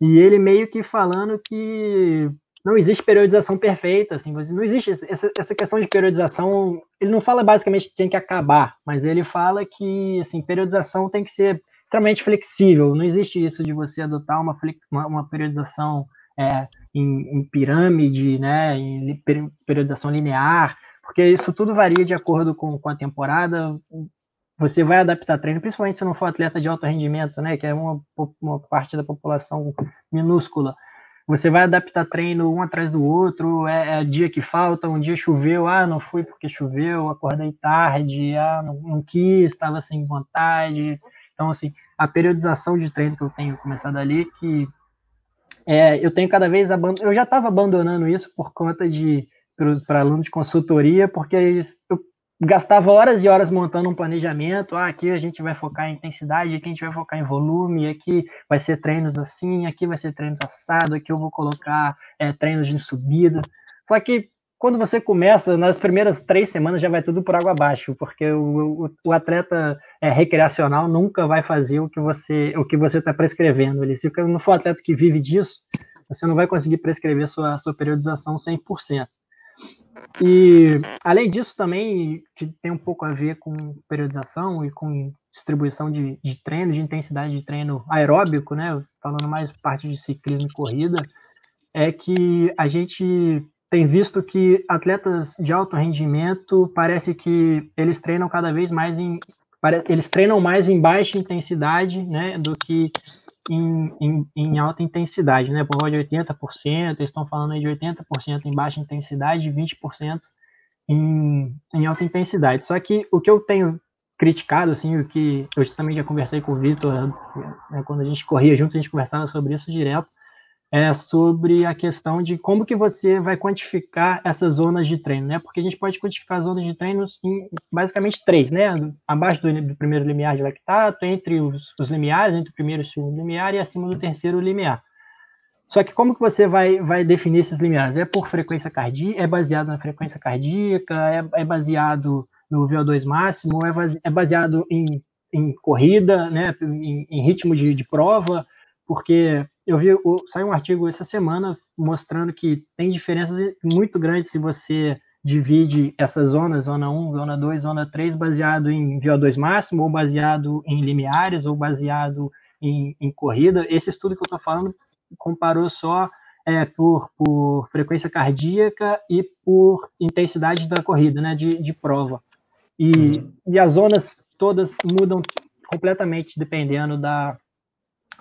E ele meio que falando que não existe periodização perfeita, assim, não existe essa, essa questão de periodização. Ele não fala basicamente que tem que acabar, mas ele fala que, assim, periodização tem que ser extremamente flexível. Não existe isso de você adotar uma, uma, uma periodização é, em, em, pirâmide, né, em periodização linear, porque isso tudo varia de acordo com, com a temporada. Você vai adaptar treino, principalmente se não for atleta de alto rendimento, né, que é uma, uma parte da população minúscula. Você vai adaptar treino um atrás do outro, é, é dia que falta, um dia choveu, ah, não fui porque choveu, acordei tarde, ah, não, não quis, estava sem vontade. Então, assim, a periodização de treino que eu tenho começado ali, que é, eu tenho cada vez eu já estava abandonando isso por conta de para aluno de consultoria, porque eu gastava horas e horas montando um planejamento. Ah, aqui a gente vai focar em intensidade, aqui a gente vai focar em volume, aqui vai ser treinos assim, aqui vai ser treinos assado, aqui eu vou colocar é, treinos de subida. Só que quando você começa, nas primeiras três semanas já vai tudo por água abaixo, porque o, o, o atleta é, recreacional nunca vai fazer o que você o que você está prescrevendo. Ele, se não for atleta que vive disso, você não vai conseguir prescrever sua, sua periodização 100%. E, além disso, também, que tem um pouco a ver com periodização e com distribuição de, de treino, de intensidade de treino aeróbico, né? Falando mais parte de ciclismo e corrida, é que a gente tem visto que atletas de alto rendimento parece que eles treinam cada vez mais em eles treinam mais em baixa intensidade, né, do que em, em, em, alta intensidade, né? Por volta de 80%, eles estão falando aí de 80% em baixa intensidade e 20% em, em alta intensidade. Só que o que eu tenho criticado, assim, o que eu também já conversei com o Vitor, né, quando a gente corria junto, a gente conversava sobre isso direto, é sobre a questão de como que você vai quantificar essas zonas de treino, né? Porque a gente pode quantificar zonas de treinos em basicamente três, né? Abaixo do, do primeiro limiar de lactato, entre os, os, limiares, entre o primeiro e o segundo limiar e acima do terceiro limiar. Só que como que você vai, vai definir esses limiares? É por frequência cardíaca, é baseado na frequência cardíaca, é, é baseado no VO2 máximo, é, é baseado em, em corrida, né? Em, em ritmo de, de prova, porque eu vi, saiu um artigo essa semana mostrando que tem diferenças muito grandes se você divide essas zonas, zona 1, zona 2, zona 3, baseado em VO2 máximo, ou baseado em limiares, ou baseado em, em corrida. Esse estudo que eu estou falando comparou só é, por, por frequência cardíaca e por intensidade da corrida, né, de, de prova. E, uhum. e as zonas todas mudam completamente dependendo da,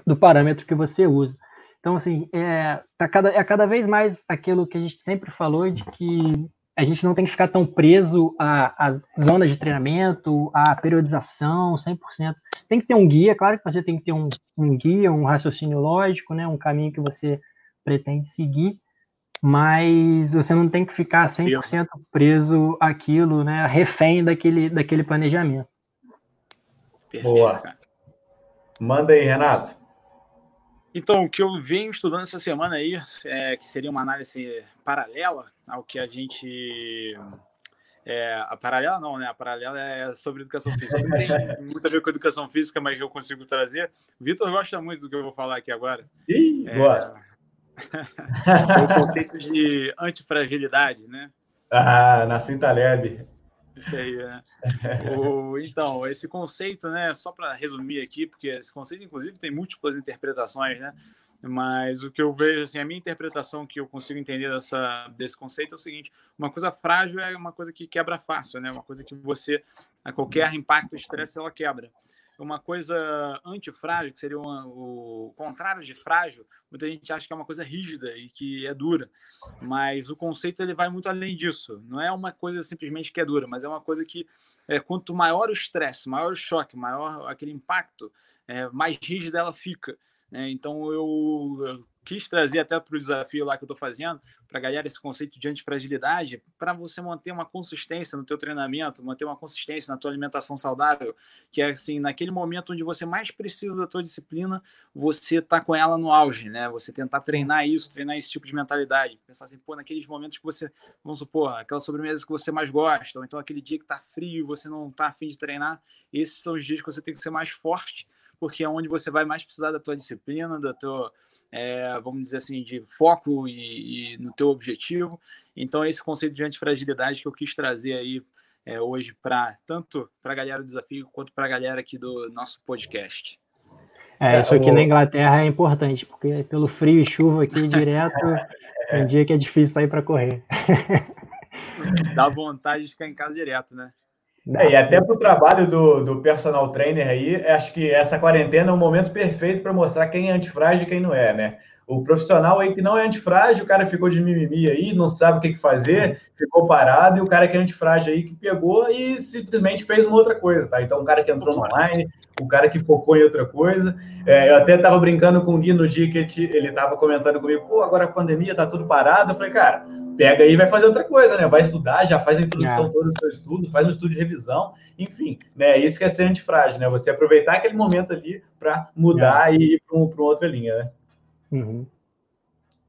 do parâmetro que você usa. Então, assim, é, tá cada, é cada vez mais aquilo que a gente sempre falou de que a gente não tem que ficar tão preso à, à zona de treinamento, à periodização, 100%. Tem que ter um guia, claro que você tem que ter um, um guia, um raciocínio lógico, né, um caminho que você pretende seguir, mas você não tem que ficar 100% preso àquilo, né, refém daquele, daquele planejamento. Perfeito, Boa. Cara. Manda aí, Renato. Então, o que eu venho estudando essa semana aí, é, que seria uma análise paralela ao que a gente. É, a paralela não, né? A paralela é sobre educação física. Não tem *laughs* muito a ver com educação física, mas eu consigo trazer. Vitor gosta muito do que eu vou falar aqui agora. Sim, é, gosta. *laughs* é o conceito de antifragilidade, né? Ah, na cinta leve. Isso aí, né? o, então, esse conceito, né? Só para resumir aqui, porque esse conceito, inclusive, tem múltiplas interpretações, né? Mas o que eu vejo, assim, a minha interpretação que eu consigo entender dessa, desse conceito é o seguinte: uma coisa frágil é uma coisa que quebra fácil, né? Uma coisa que você, a qualquer impacto, estresse, ela quebra uma coisa antifrágil, que seria uma, o contrário de frágil, muita gente acha que é uma coisa rígida e que é dura, mas o conceito ele vai muito além disso. Não é uma coisa simplesmente que é dura, mas é uma coisa que é, quanto maior o estresse, maior o choque, maior aquele impacto, é, mais rígida ela fica. Né? Então eu, quis trazer até para o desafio lá que eu estou fazendo, para a galera, esse conceito de antifragilidade, para você manter uma consistência no teu treinamento, manter uma consistência na tua alimentação saudável, que é assim, naquele momento onde você mais precisa da tua disciplina, você tá com ela no auge, né? Você tentar treinar isso, treinar esse tipo de mentalidade. Pensar assim, pô, naqueles momentos que você, vamos supor, aquela sobremesa que você mais gosta, ou então aquele dia que tá frio e você não tá afim de treinar, esses são os dias que você tem que ser mais forte, porque é onde você vai mais precisar da tua disciplina, da tua é, vamos dizer assim, de foco e, e, no teu objetivo. Então, esse conceito de antifragilidade que eu quis trazer aí é, hoje para tanto para a galera do desafio quanto para a galera aqui do nosso podcast. É, isso aqui na Inglaterra é importante, porque pelo frio e chuva aqui *laughs* direto, é um dia que é difícil sair para correr. Dá vontade de ficar em casa direto, né? É, e até para o trabalho do, do personal trainer aí, acho que essa quarentena é um momento perfeito para mostrar quem é antifrágil e quem não é, né? O profissional aí que não é antifrágil, o cara ficou de mimimi aí, não sabe o que, que fazer, ficou parado, e o cara que é antifrágil aí que pegou e simplesmente fez uma outra coisa, tá? Então, o cara que entrou no online, o cara que focou em outra coisa. É, eu até estava brincando com o Gui no dia que ele estava comentando comigo, pô, agora a pandemia tá tudo parado. Eu falei, cara, pega aí e vai fazer outra coisa, né? Vai estudar, já faz a introdução é. toda do seu estudo, faz um estudo de revisão, enfim, né? Isso que é ser antifrágil, né? Você aproveitar aquele momento ali para mudar é. e ir para uma outra linha, né? Uhum.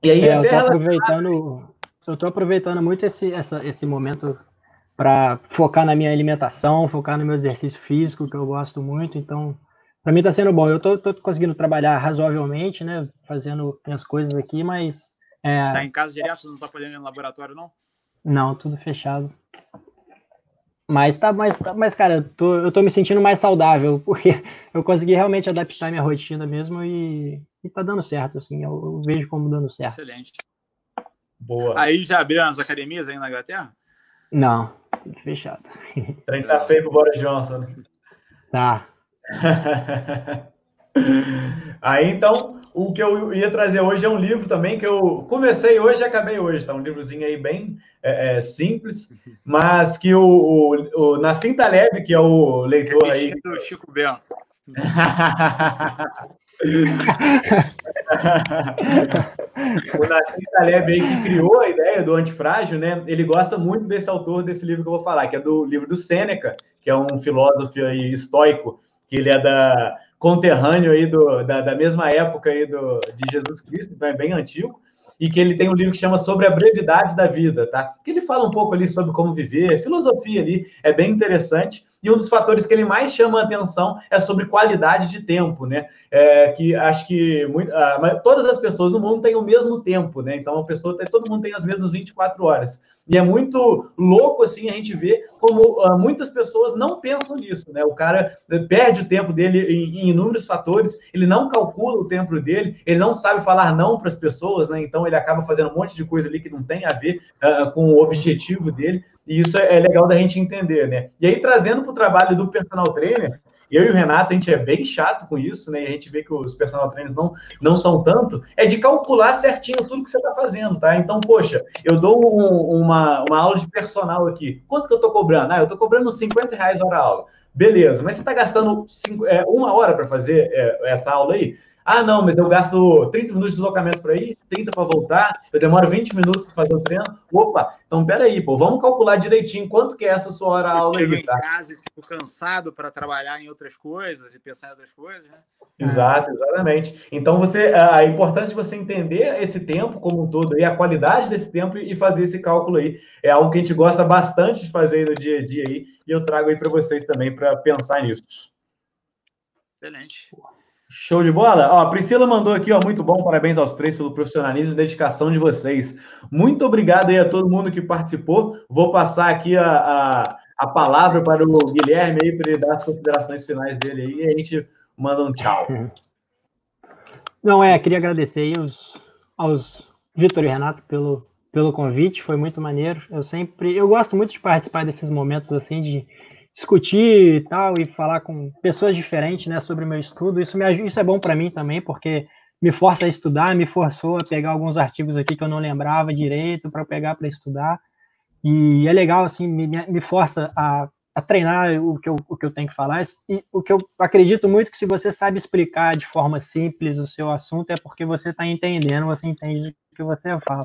E aí, é, eu tô aproveitando, eu tô aproveitando muito esse, essa, esse momento para focar na minha alimentação, focar no meu exercício físico, que eu gosto muito, então para mim está sendo bom. Eu tô, tô, conseguindo trabalhar razoavelmente, né? Fazendo minhas coisas aqui, mas é... Tá em casa direto, não tá podendo ir no laboratório, não? Não, tudo fechado. Mas tá, mas, tá, mas cara, eu tô, eu tô me sentindo mais saudável, *laughs* porque eu consegui realmente adaptar minha rotina mesmo e, e tá dando certo, assim, eu, eu vejo como dando certo. Excelente. Boa. Aí já abriram as academias aí na Inglaterra? Não, tudo fechado. O trem tá feio pro Boris Johnson, né? Tá. *laughs* aí então, o que eu ia trazer hoje é um livro também que eu comecei hoje e acabei hoje, tá? Um livrozinho aí bem é, é, simples, *laughs* mas que o, o, o Nassim Taleb, que é o leitor aí... do Chico Bento. *laughs* o Nassim Taleb aí que criou a ideia do antifrágil, né? Ele gosta muito desse autor desse livro que eu vou falar, que é do livro do Sêneca, que é um filósofo aí estoico, que ele é da conterrâneo aí do, da, da mesma época aí do, de Jesus Cristo, então é bem antigo, e que ele tem um livro que chama Sobre a Brevidade da Vida, tá? Que ele fala um pouco ali sobre como viver, filosofia ali, é bem interessante. E um dos fatores que ele mais chama a atenção é sobre qualidade de tempo, né? É, que acho que muito, ah, todas as pessoas no mundo têm o mesmo tempo, né? Então a pessoa todo mundo tem as mesmas 24 horas. E é muito louco assim a gente ver como uh, muitas pessoas não pensam nisso, né? O cara perde o tempo dele em, em, inúmeros fatores, ele não calcula o tempo dele, ele não sabe falar não para as pessoas, né? Então ele acaba fazendo um monte de coisa ali que não tem a ver uh, com o objetivo dele. E isso é, é legal da gente entender, né? E aí trazendo para o trabalho do personal trainer, eu e o Renato, a gente é bem chato com isso, né? E a gente vê que os personal trainers não, não são tanto, é de calcular certinho tudo que você está fazendo, tá? Então, poxa, eu dou um, uma, uma aula de personal aqui. Quanto que eu estou cobrando? Ah, eu estou cobrando 50 reais hora aula. Beleza, mas você está gastando cinco, é, uma hora para fazer é, essa aula aí? Ah, não, mas eu gasto 30 minutos de deslocamento para ir, 30 para voltar, eu demoro 20 minutos para fazer o treino. Opa, então peraí, pô, vamos calcular direitinho quanto que é essa sua hora aula aí. Tá? em casa e fico cansado para trabalhar em outras coisas e pensar em outras coisas, né? Exato, exatamente. Então você a importância de você entender esse tempo como um todo e a qualidade desse tempo e fazer esse cálculo aí é algo que a gente gosta bastante de fazer no dia a dia aí e eu trago aí para vocês também para pensar nisso. Excelente. Show de bola? Ó, a Priscila mandou aqui, ó, muito bom, parabéns aos três pelo profissionalismo e dedicação de vocês. Muito obrigado aí a todo mundo que participou. Vou passar aqui a, a, a palavra para o Guilherme aí, para ele dar as considerações finais dele aí, e a gente manda um tchau. *laughs* Não, é, queria agradecer aí aos, aos Vitor e Renato pelo, pelo convite, foi muito maneiro. Eu sempre, eu gosto muito de participar desses momentos assim de discutir e tal e falar com pessoas diferentes, né, sobre o meu estudo. Isso me isso é bom para mim também, porque me força a estudar, me forçou a pegar alguns artigos aqui que eu não lembrava direito para pegar para estudar. E é legal assim, me, me força a a treinar o que, eu, o que eu tenho que falar. E o que eu acredito muito que se você sabe explicar de forma simples o seu assunto, é porque você está entendendo, você entende o que você fala.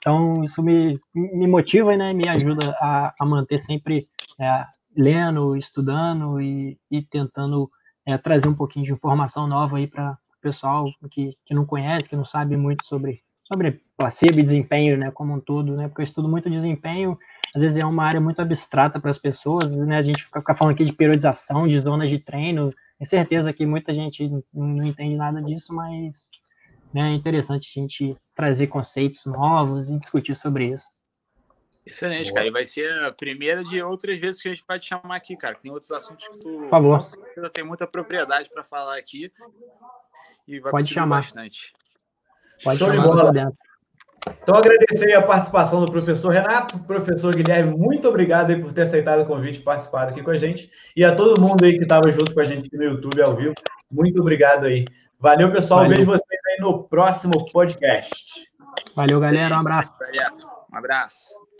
Então, isso me, me motiva né, me ajuda a, a manter sempre é, lendo, estudando e, e tentando é, trazer um pouquinho de informação nova aí para o pessoal que, que não conhece, que não sabe muito sobre, sobre placebo e desempenho né, como um todo, né, porque eu estudo muito desempenho às vezes é uma área muito abstrata para as pessoas, né? A gente fica falando aqui de periodização, de zonas de treino. Tenho certeza que muita gente não entende nada disso, mas né, é interessante a gente trazer conceitos novos e discutir sobre isso. Excelente, Boa. cara. E vai ser a primeira de outras vezes que a gente vai te chamar aqui, cara. Tem outros assuntos que tu Por favor. com certeza tem muita propriedade para falar aqui. E vai Pode chamar. bastante. Pode Show chamar de bola. dentro. Então, agradecer a participação do professor Renato, professor Guilherme, muito obrigado por ter aceitado o convite e participado aqui com a gente. E a todo mundo aí que estava junto com a gente no YouTube ao vivo, muito obrigado aí. Valeu, pessoal. Valeu. Vejo vocês aí no próximo podcast. Valeu, galera. Um abraço. Um abraço.